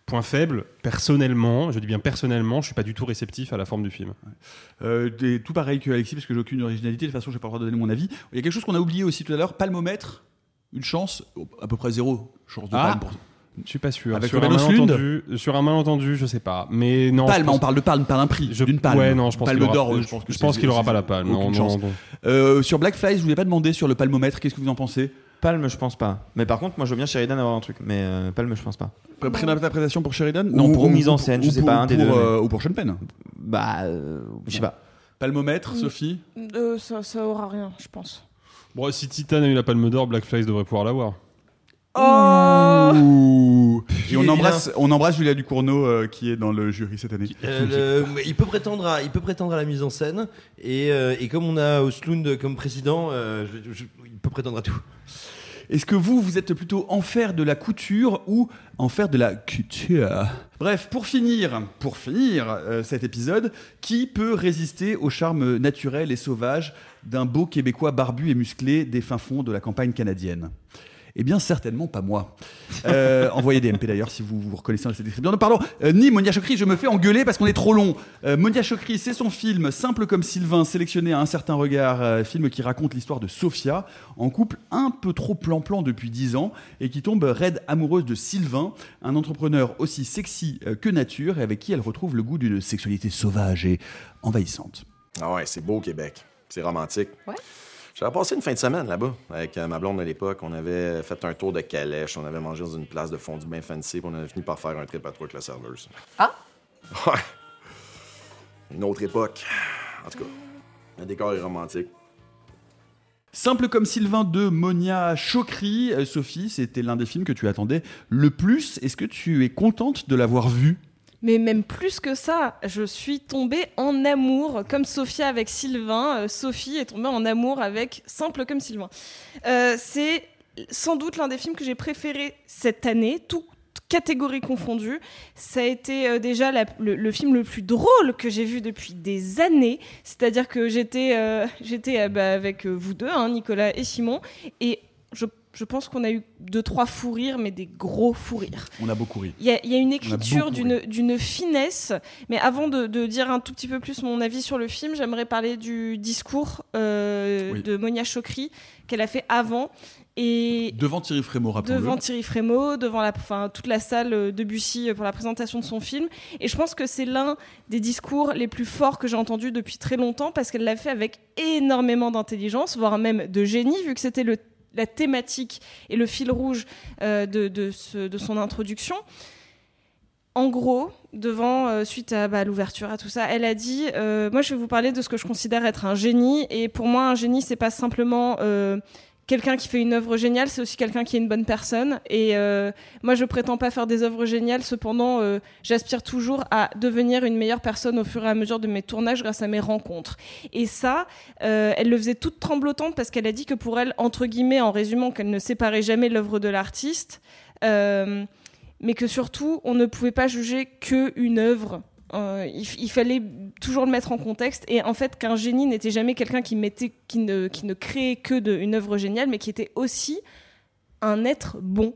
Point faible, personnellement, je dis bien personnellement, je suis pas du tout réceptif à la forme du film. Euh, tout pareil que Alexis, parce que j'ai aucune originalité. De toute façon, je n'ai pas le droit de donner mon avis. Il y a quelque chose qu'on a oublié aussi tout à l'heure palmomètre, une chance, à peu près zéro chance de Ah, palme. Pour... Je suis pas sûr. Avec sur, un malentendu, sur un malentendu, je sais pas. Mais non. Palme, pense- on parle de palme, pas d'un prix, Je- d'une palme. Ouais, non, je pense palme aura- d'or. je- euh, pense je pense qu'il aura c'est- pas la palme, non, chance. non, non. Euh, sur Blackfly, je vous ai pas demandé sur le palmomètre. Qu'est-ce que vous en pensez? Palme, je pense pas. Mais par contre, moi, je veux bien Sheridan avoir un truc. Mais euh, Palme, je pense pas. Prix d'interprétation pour Sheridan Ou- ou mise en scène, je ou sais pour- pas, un des pour, deux, euh, Ou pour Sean Penn. Bah, euh, je sais pas. Palmomètre, Mm. Sophie Euh, ça, ça aura rien, je pense. Bon, si Titan a eu la palme d'or, Black Flies devrait pouvoir l'avoir. Oh Ouh. Et on embrasse, on embrasse Julia Ducournau euh, qui est dans le jury cette année. Euh, le- il peut prétendre à, il peut prétendre à la mise en scène et, euh, et comme on a Oslund comme président, euh, je- je- il peut prétendre à tout. Est-ce que vous, vous êtes plutôt enfer de la couture ou enfer de la couture Bref, pour finir, pour finir euh, cet épisode, qui peut résister au charme naturel et sauvage d'un beau Québécois barbu et musclé des fins fonds de la campagne canadienne? Eh bien, certainement pas moi. Euh, envoyez des MP d'ailleurs si vous vous reconnaissez dans cette description. Non, pardon, euh, ni Monia Chokri, je me fais engueuler parce qu'on est trop long. Euh, Monia Chokri, c'est son film Simple comme Sylvain, sélectionné à un certain regard, euh, film qui raconte l'histoire de Sophia, en couple un peu trop plan-plan depuis 10 ans et qui tombe raide amoureuse de Sylvain, un entrepreneur aussi sexy que nature et avec qui elle retrouve le goût d'une sexualité sauvage et envahissante. Ah ouais, c'est beau au Québec. C'est romantique. J'avais passé une fin de semaine là-bas avec euh, ma blonde à l'époque. On avait fait un tour de calèche, on avait mangé dans une place de fondue bien fancy, puis on avait fini par faire un trip à trois avec la serveuse. Ah? Ouais. Une autre époque. En tout cas, le décor est romantique. Simple comme Sylvain de Monia Chokri. Euh, Sophie, c'était l'un des films que tu attendais le plus. Est-ce que tu es contente de l'avoir vu? Mais même plus que ça, je suis tombée en amour, comme Sophia avec Sylvain. euh, Sophie est tombée en amour avec Simple comme Sylvain. Euh, c'est sans doute l'un des films que j'ai préféré cette année, tout catégorie confondue. Ça a été euh, déjà le, film le plus drôle que j'ai vu depuis des années. C'est-à-dire que j'étais bah, avec vous deux, hein, Nicolas et Simon, et je, je pense qu'on a eu deux, trois fous rires, mais des gros fous rires. On a beaucoup ri. Il y a, il y a une écriture d'une finesse. Mais avant de, de dire un tout petit peu plus mon avis sur le film, j'aimerais parler du discours euh, Oui. de Monia Chokri qu'elle a fait avant. Et Devant Thierry Frémaux, rappelons-le. devant Thierry Frémaux, devant la, enfin, toute la salle euh, de Bussy euh, pour la présentation de son film. Et je pense que c'est l'un des discours les plus forts que j'ai entendus depuis très longtemps parce qu'elle l'a fait avec énormément d'intelligence, voire même de génie, vu que c'était le la thématique et le fil rouge euh, de, de, son introduction. En gros, devant, euh, suite à bah, l'ouverture, à tout ça, elle a dit euh, Moi, je vais vous parler de ce que je considère être un génie. Et pour moi, un génie, c'est pas simplement quelqu'un qui fait une œuvre géniale, c'est aussi quelqu'un qui est une bonne personne. Et euh, moi, je prétends pas faire des œuvres géniales. Cependant, euh, j'aspire toujours à devenir une meilleure personne au fur et à mesure de mes tournages grâce à mes rencontres. Et ça, euh, elle le faisait toute tremblotante parce qu'elle a dit que pour elle, entre guillemets, en résumant qu'elle ne séparait jamais l'œuvre de l'artiste, euh, mais que surtout, on ne pouvait pas juger qu'une œuvre. Euh, il, il fallait toujours le mettre en contexte. Et en fait qu'un génie n'était jamais quelqu'un qui mettait qui ne, créait que de, une œuvre géniale mais qui était aussi un être bon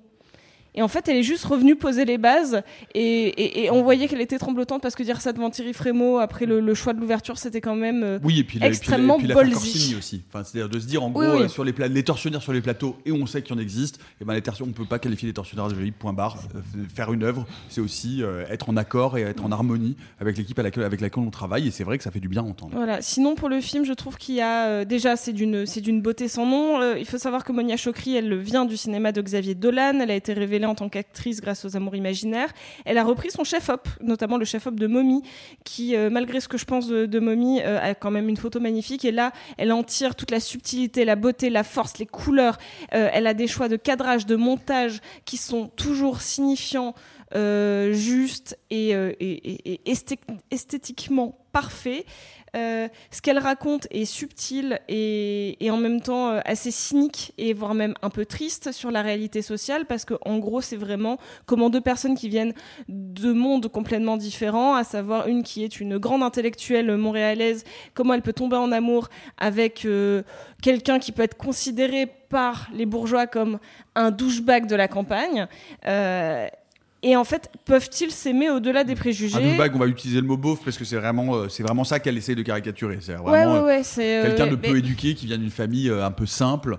et en fait, elle est juste revenue poser les bases. Et, et- et on voyait qu'elle était tremblotante parce que dire ça devant Thierry Frémaux après le, le choix de l'ouverture, c'était quand même euh, Oui, et puis, la- et puis, extrêmement et puis. Corsini aussi. Enfin, c'est-à-dire de se dire, en gros, Oui, oui. euh, sur les, les tortionnaires sur les plateaux, et on sait qu'il y en existe, et ben les on ne peut pas qualifier les tortionnaires de génie, point barre. Euh, faire une œuvre, c'est aussi être en accord et être en harmonie avec l'équipe avec laquelle on travaille, et c'est vrai que ça fait du bien à entendre. Voilà. Sinon, pour le film, je trouve qu'il y a déjà c'est d'une beauté sans nom. Il faut savoir que Monia Chokri, elle vient du cinéma de Xavier Dolan. Elle a été révélée en tant qu'actrice grâce aux Amours imaginaires. Elle a repris son chef-op, notamment le chef-op de Mommy, qui, euh, malgré ce que je pense de, de Mommy, euh, a quand même une photo magnifique. Et là, elle en tire toute la subtilité, la beauté, la force, les couleurs. Euh, elle a des choix de cadrage, de montage qui sont toujours signifiants, euh, justes et, et- et- et esthé- esthétiquement parfaits. Euh, ce qu'elle raconte est subtil et, en même temps euh, assez cynique et voire même un peu triste sur la réalité sociale parce que en gros c'est vraiment comment deux personnes qui viennent de mondes complètement différents, à savoir une qui est une grande intellectuelle montréalaise, comment elle peut tomber en amour avec euh, quelqu'un qui peut être considéré par les bourgeois comme un douchebag de la campagne. Et en fait, peuvent-ils s'aimer au-delà des préjugés Un douchebag, on va utiliser le mot beauf parce que c'est vraiment, euh, c'est vraiment ça qu'elle essaie de caricaturer. C'est vraiment ouais, euh, ouais, euh, quelqu'un de mais- peu éduqué qui vient d'une famille euh, un peu simple.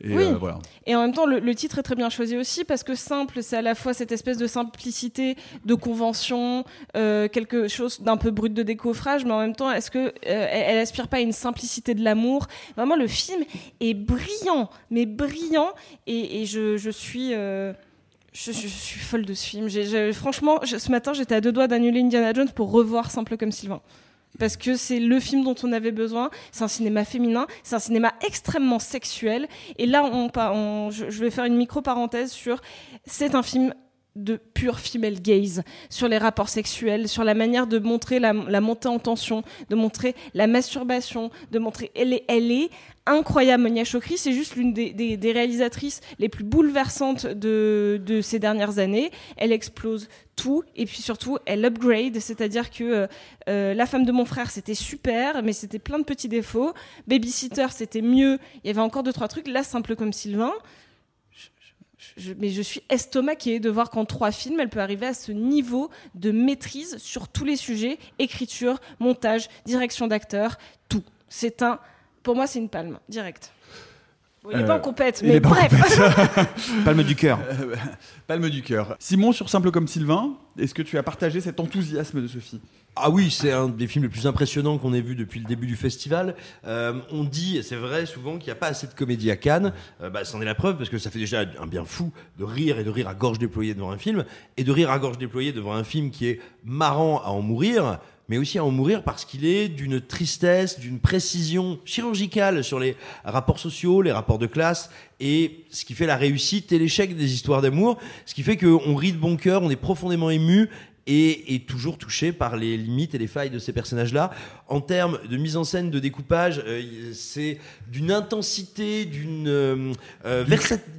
Et Oui. voilà. Et en même temps, le, le titre est très bien choisi aussi parce que simple, c'est à la fois cette espèce de simplicité, de convention, quelque chose d'un peu brut de décoffrage, mais en même temps, est-ce que elle, elle aspire pas à une simplicité de l'amour? Vraiment, le film est brillant, mais brillant, et, et je, je suis. Je, suis folle de ce film. Franchement, ce matin, j'étais à deux doigts d'annuler Indiana Jones pour revoir Simple comme Sylvain. Parce que c'est le film dont on avait besoin. C'est un cinéma féminin, c'est un cinéma extrêmement sexuel. Et là, je, vais faire une micro-parenthèse sur. C'est un film de pure female gaze sur les rapports sexuels, sur la manière de montrer la, montée en tension, de montrer la masturbation, de montrer. Elle elle est incroyable, Monia Chokri. C'est juste l'une des, réalisatrices les plus bouleversantes de, ces dernières années. Elle explose tout et puis surtout elle upgrade, c'est-à-dire que euh, euh, La femme de mon frère c'était super, mais c'était plein de petits défauts. Babysitter c'était mieux, il y avait encore deux trois trucs. Là, simple comme Sylvain. Mais je suis estomaquée de voir qu'en trois films, elle peut arriver à ce niveau de maîtrise sur tous les sujets écriture, montage, direction d'acteur, tout. C'est un, pour moi, c'est une palme direct. Bon, il est Euh, pas en compète, il mais bref. compète. (laughs) Palme du cœur. Euh, Palme du cœur. Simon, sur Simple comme Sylvain, est-ce que tu as partagé cet enthousiasme de Sophie? Ah oui, c'est un des films les plus impressionnants qu'on ait vu depuis le début du festival. Euh, on dit, et c'est vrai souvent, qu'il n'y a pas assez de comédie à Cannes. Euh, bah, c'en est la preuve parce que ça fait déjà un bien fou de rire et de rire à gorge déployée devant un film et de rire à gorge déployée devant un film qui est marrant à en mourir. Mais aussi à en mourir parce qu'il est d'une tristesse, d'une précision chirurgicale sur les rapports sociaux, les rapports de classe, et ce qui fait la réussite et l'échec des histoires d'amour, ce qui fait qu'on rit de bon cœur, on est profondément ému, et, et toujours touché par les limites et les failles de ces personnages-là. En termes de mise en scène, de découpage, euh, c'est d'une intensité, d'une euh, euh,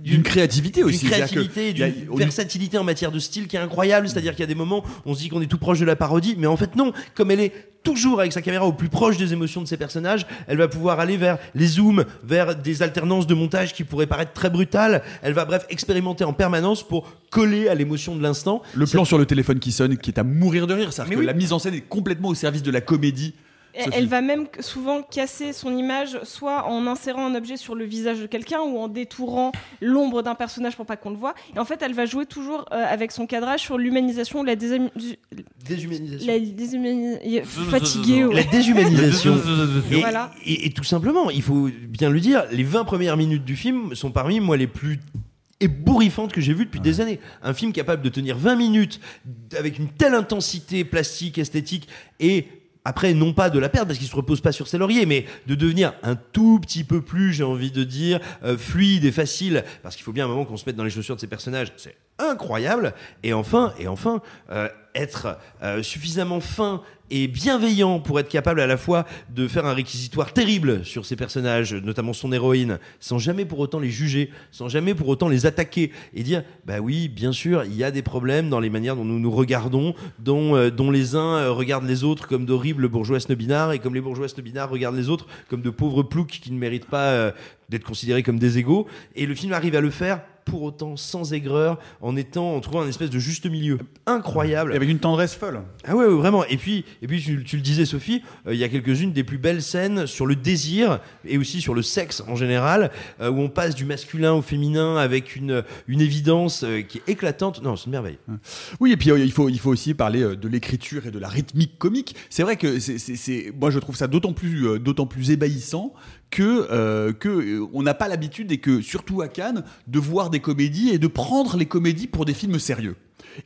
D'une créativité aussi. d'une créativité, d'une versatilité en matière de style qui est incroyable. C'est-à-dire qu'il y a des moments, où on se dit qu'on est tout proche de la parodie, mais en fait non. Comme elle est toujours avec sa caméra au plus proche des émotions de ses personnages, elle va pouvoir aller vers les zooms, vers des alternances de montage qui pourraient paraître très brutales. Elle va bref expérimenter en permanence pour coller à l'émotion de l'instant. Le plan sur le téléphone qui sonne, qui est à mourir de rire. C'est-à-dire que oui. la mise en scène est complètement au service de la comédie. Elle, va même souvent casser son image, soit en insérant un objet sur le visage de quelqu'un ou en détourant l'ombre d'un personnage pour pas qu'on le voit. Et en fait, elle va jouer toujours euh, avec son cadrage sur l'humanisation ou la Déshumanisation. La déshumanisation. Fatigué. La déshumanisation. et, Voilà. et- et tout simplement, il faut bien le dire, les 20 premières minutes du film sont parmi moi les plus ébouriffantes que j'ai vues depuis des années. Un film capable de tenir 20 minutes avec une telle intensité plastique, esthétique et après, non pas de la perdre parce qu'il se repose pas sur ses lauriers, mais de devenir un tout petit peu plus, j'ai envie de dire, euh, fluide et facile, parce qu'il faut bien un moment qu'on se mette dans les chaussures de ces personnages. C'est incroyable. Et enfin, et enfin, euh, être euh, suffisamment fin et bienveillant pour être capable à la fois de faire un réquisitoire terrible sur ses personnages, notamment son héroïne, sans jamais pour autant les juger, sans jamais pour autant les attaquer et dire bah oui, bien sûr, il y a des problèmes dans les manières dont nous nous regardons, dont, euh, les uns euh, regardent les autres comme d'horribles bourgeois snobinards et comme les bourgeois snobinards regardent les autres comme de pauvres ploucs qui ne méritent pas euh, d'être considérés comme des égaux. Et le film arrive à le faire pour autant sans aigreur, en étant, en trouvant un espèce de juste milieu incroyable. avec une tendresse folle. Ah ouais, ouais, vraiment. Et puis, et puis tu, tu le disais, Sophie, euh, il y a quelques-unes des plus belles scènes sur le désir et aussi sur le sexe en général, euh, où on passe du masculin au féminin avec une, une évidence euh, qui est éclatante. Non, c'est une merveille. Oui, et puis il faut, il faut aussi parler de l'écriture et de la rythmique comique. C'est vrai que c'est, c'est- c'est- moi je trouve ça d'autant plus, d'autant plus ébahissant que, euh, que euh, on n'a pas l'habitude et que surtout à Cannes de voir des comédies et de prendre les comédies pour des films sérieux.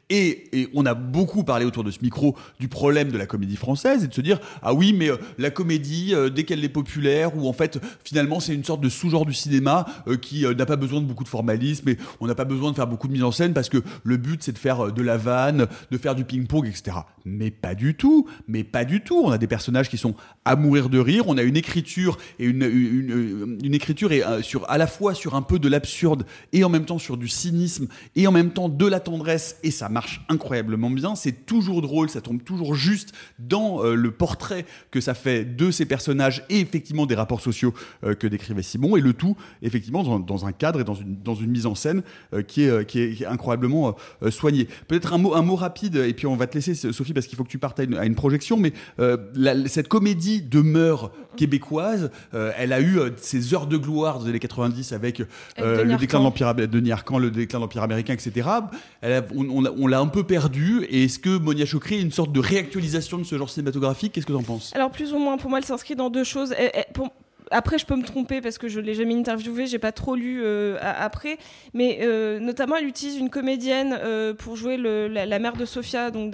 Et, on a beaucoup parlé autour de ce micro du problème de la comédie française et de se dire ah oui mais euh, la comédie euh, dès qu'elle est populaire ou en fait finalement c'est une sorte de sous-genre du cinéma euh, qui n'a pas besoin de beaucoup de formalisme et on n'a pas besoin de faire beaucoup de mise en scène parce que le but c'est de faire de la vanne, de faire du ping-pong etc. Mais pas du tout, mais pas du tout. On a des personnages qui sont à mourir de rire, on a une écriture et une, une, écriture et, sur à la fois sur un peu de l'absurde et en même temps sur du cynisme et en même temps de la tendresse ça marche incroyablement bien. C'est toujours drôle, ça tombe toujours juste dans euh, le portrait que ça fait de ces personnages et effectivement des rapports sociaux euh, que décrivait Simon et le tout effectivement dans, dans un cadre et dans une, dans une mise en scène euh, qui, est, qui, est, qui est incroyablement soignée. Peut-être un mot, un mot rapide et puis on va te laisser Sophie parce qu'il faut que tu partes à une, à une projection mais la- cette comédie de mœurs québécoise, elle a eu ses heures de gloire des années 90 avec le déclin de l'Empire Arcand, le déclin de l'Empire américain, etc. Elle a- on on l'a un peu perdu. Et est-ce que Monia Chokri est une sorte de réactualisation de ce genre cinématographique? Qu'est-ce que tu en penses? Alors plus ou moins, pour moi, elle s'inscrit dans deux choses. Après, je peux me tromper parce que je l'ai jamais interviewée, j'ai pas trop lu euh, après, mais euh, notamment elle utilise une comédienne euh, pour jouer la, mère de Sofia, donc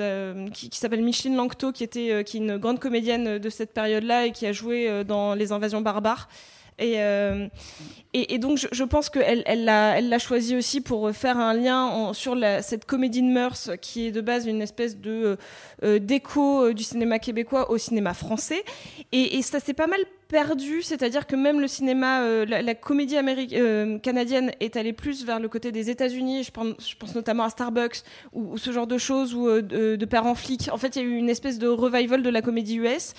qui, s'appelle Micheline Langto, qui était qui est une grande comédienne de cette période-là et qui a joué dans Les Invasions barbares. Et, et, donc, je, pense qu'elle elle l'a elle choisi aussi pour faire un lien en- sur cette comédie de mœurs qui est de base une espèce de euh, euh, d'écho euh, du cinéma québécois au cinéma français. Et, ça s'est pas mal perdu, c'est-à-dire que même le cinéma, euh, la, comédie euh, canadienne est allée plus vers le côté des États-Unis. Je pense, notamment à Starbucks ou, ce genre de choses ou euh, de, de Père en flic. En fait, il y a eu une espèce de revival de la comédie US.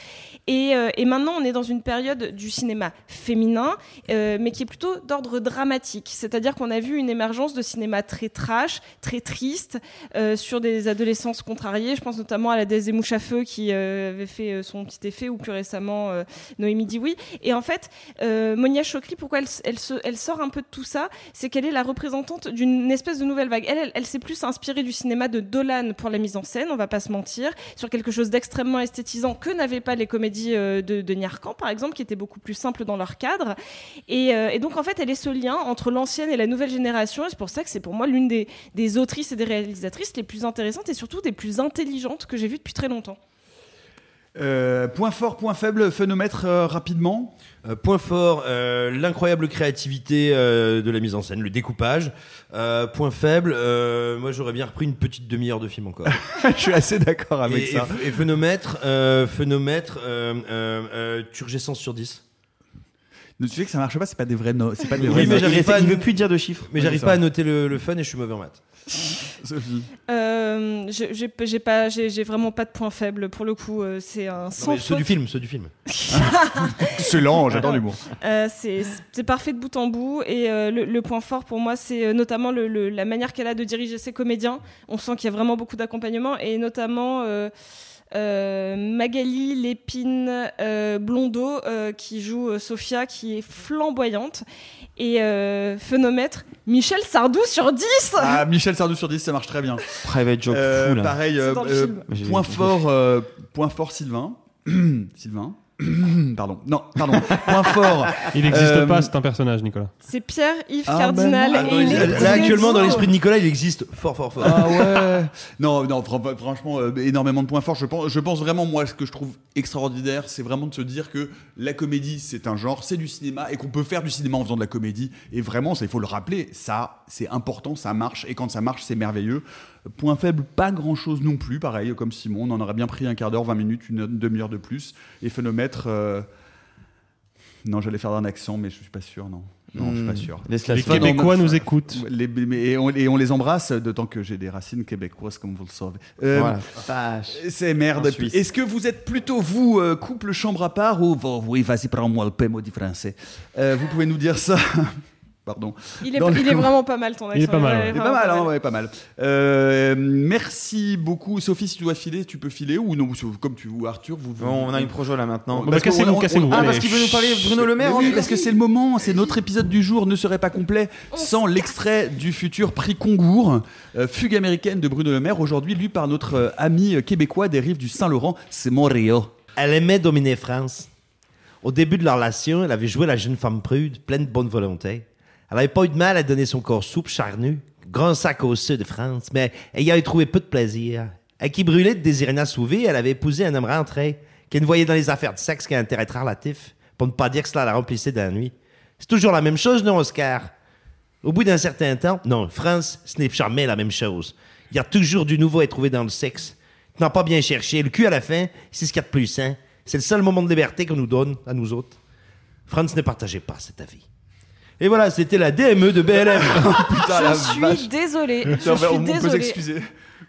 Et, euh, maintenant, on est dans une période du cinéma féminin, euh, mais qui est plutôt d'ordre dramatique. C'est-à-dire qu'on a vu une émergence de cinéma très trash, très triste, euh, sur des adolescences contrariées. Je pense notamment à la Des Mouches à feu qui euh, avait fait euh, son petit effet, ou plus récemment Noémie dit oui. Et en fait, Monia Chokri, pourquoi elle, sort un peu de tout ça C'est qu'elle est la représentante d'une espèce de nouvelle vague. Elle, s'est plus inspirée du cinéma de Dolan pour la mise en scène, on va pas se mentir, sur quelque chose d'extrêmement esthétisant que n'avaient pas les comédies de, de Niarcan, par exemple, qui étaient beaucoup plus simples dans leur cadre. Et, et donc, en fait, elle est ce lien entre l'ancienne et la nouvelle génération. Et c'est pour ça que c'est pour moi l'une des, des autrices et des réalisatrices les plus intéressantes et surtout des plus intelligentes que j'ai vues depuis très longtemps. Euh, Point fort, point faible, phénomètre euh, rapidement. Euh, point fort, euh, l'incroyable créativité euh, de la mise en scène, le découpage. Euh, point faible, euh, moi j'aurais bien repris une petite demi-heure de film encore. (laughs) Je suis assez d'accord avec et, ça. Et, et phénomètre, euh, phénomètre euh, euh, euh, turgescence sur 10. Tu sais que ça marche pas, c'est pas des vrais notes. C'est pas des Oui, vrais mais notes. j'arrive pas à- il veut plus dire de chiffres. Mais Ouais, j'arrive c'est pas à noter le, le fun et je suis mauvais en maths. (laughs) Sophie. Euh, j'ai pas, j'ai vraiment pas de point faible pour le coup. euh, c'est un sans mais ceux du film, ceux du film. (laughs) Excellent, (laughs) j'adore l'humour. Euh, c'est c'est parfait de bout en bout et euh, le, le point fort pour moi c'est euh, notamment le, le- la manière qu'elle a de diriger ses comédiens. On sent qu'il y a vraiment beaucoup d'accompagnement et notamment euh, Magali Lépine euh, Blondeau euh, qui joue euh, Sophia qui est flamboyante et euh, phénomètre Michel Sardou sur 10 Ah, Michel Sardou sur 10, ça marche très bien. Private joke Euh, fou là. Pareil, euh, euh, point fort, euh, point fort Sylvain. (clears throat) Sylvain. (coughs) pardon. Non, pardon. Point fort. (laughs) Il n'existe Euh, pas, c'est un personnage, Nicolas. C'est Pierre-Yves Ah, Cardinal. ben non. et il Là, actuellement, dans l'esprit de Nicolas, il existe fort, fort, fort. Ah ouais. (laughs) non, non, fran- franchement, euh, énormément de points forts. Je pense, je pense vraiment, moi, ce que je trouve extraordinaire, c'est vraiment de se dire que la comédie, c'est un genre, c'est du cinéma, et qu'on peut faire du cinéma en faisant de la comédie. Et vraiment, ça, il faut le rappeler, ça, c'est important, ça marche, et quand ça marche, c'est merveilleux. Point faible, pas grand chose non plus, pareil, comme Simon, on en aurait bien pris un quart d'heure, 20 minutes, une demi-heure de plus. Et phénomètre. euh, Non, j'allais faire un accent, mais je suis pas sûr, non. Non, je suis pas Hmm. sûr. Les. Québécois nous écoutent. Les- mais- et, on, et on les embrasse, d'autant que j'ai des racines québécoises, comme vous le savez. Euh, Voilà. C'est merde. Est-ce que vous êtes plutôt, vous, euh, couple chambre à part ou oh, oui, vas-y, prends-moi le PMO du français Euh, Vous pouvez nous dire ça (laughs) Pardon. Il est, Dans le il est com- vraiment pas mal ton accent. Il est pas mal, pas mal, hein, ouais, pas mal. Euh, merci beaucoup. Sophie, si tu dois filer, tu peux filer ou non, comme tu ou Arthur, vous. vous- Bon, on a une projo là maintenant. Bah, cassez-vous. Ah, parce qu'il veut nous parler de Bruno Le Maire. Oui, parce que c'est le moment, c'est notre épisode du jour ne serait pas complet sans l'extrait du futur prix Congour, euh, fugue américaine de Bruno Le Maire, aujourd'hui lu par notre euh, ami québécois des rives du Saint-Laurent, c'est Montréal. Elle aimait dominer France. Au début de leur relation, elle avait joué la jeune femme prude, pleine de bonne volonté. Elle n'avait pas eu de mal à donner son corps souple, charnu, grand sac osseux de France, mais elle y avait trouvé peu de plaisir. Elle qui brûlait de désirer l'assouver, elle avait épousé un homme rentré, qui ne voyait dans les affaires de sexe qu'un intérêt relatif, pour ne pas dire que cela la remplissait de la nuit. C'est toujours la même chose, non, Oscar? Au bout d'un certain temps, non, France, ce n'est jamais la même chose. Il y a toujours du nouveau à trouver dans le sexe. N'as pas bien cherché. Le cul à la fin, c'est ce qu'il y a de plus sain. C'est le seul moment de liberté qu'on nous donne, à nous autres. France ne partageait pas cet avis. Et voilà, c'était la DME de BLM. (laughs) Putain, la Je suis vache. désolée. Je suis on peut s'excuser.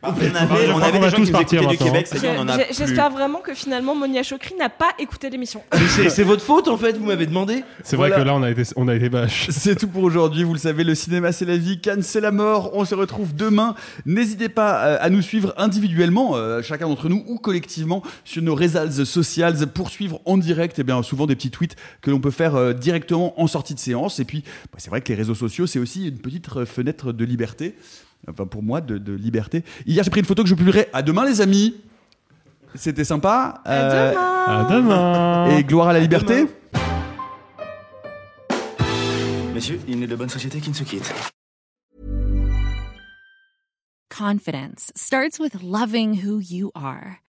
On avait, on avait qu'on des va gens tous qui nous partir écoutaient du maintenant. Québec, ça y est, on en a J'ai- plus. J'espère vraiment que finalement Monia Chokri n'a pas écouté l'émission. (laughs) C'est votre faute, en fait, vous m'avez demandé. C'est vrai que là, on a été, on a été vache. (laughs) C'est tout pour aujourd'hui. Vous le savez, le cinéma c'est la vie, Cannes c'est la mort. On se retrouve demain. N'hésitez pas euh, à nous suivre individuellement, euh, chacun d'entre nous ou collectivement, sur nos réseaux sociaux pour suivre en direct. Et bien souvent des petits tweets que l'on peut faire euh, directement en sortie de séance. Et puis, bah, c'est vrai que les réseaux sociaux c'est aussi une petite fenêtre de liberté. Enfin pour moi de, de liberté. Hier j'ai pris une photo que je publierai. À demain les amis. C'était sympa. Euh, À demain. et gloire à la liberté. Messieurs, il n'est de bonne société qui ne se quitte. Confidence starts with loving who you are.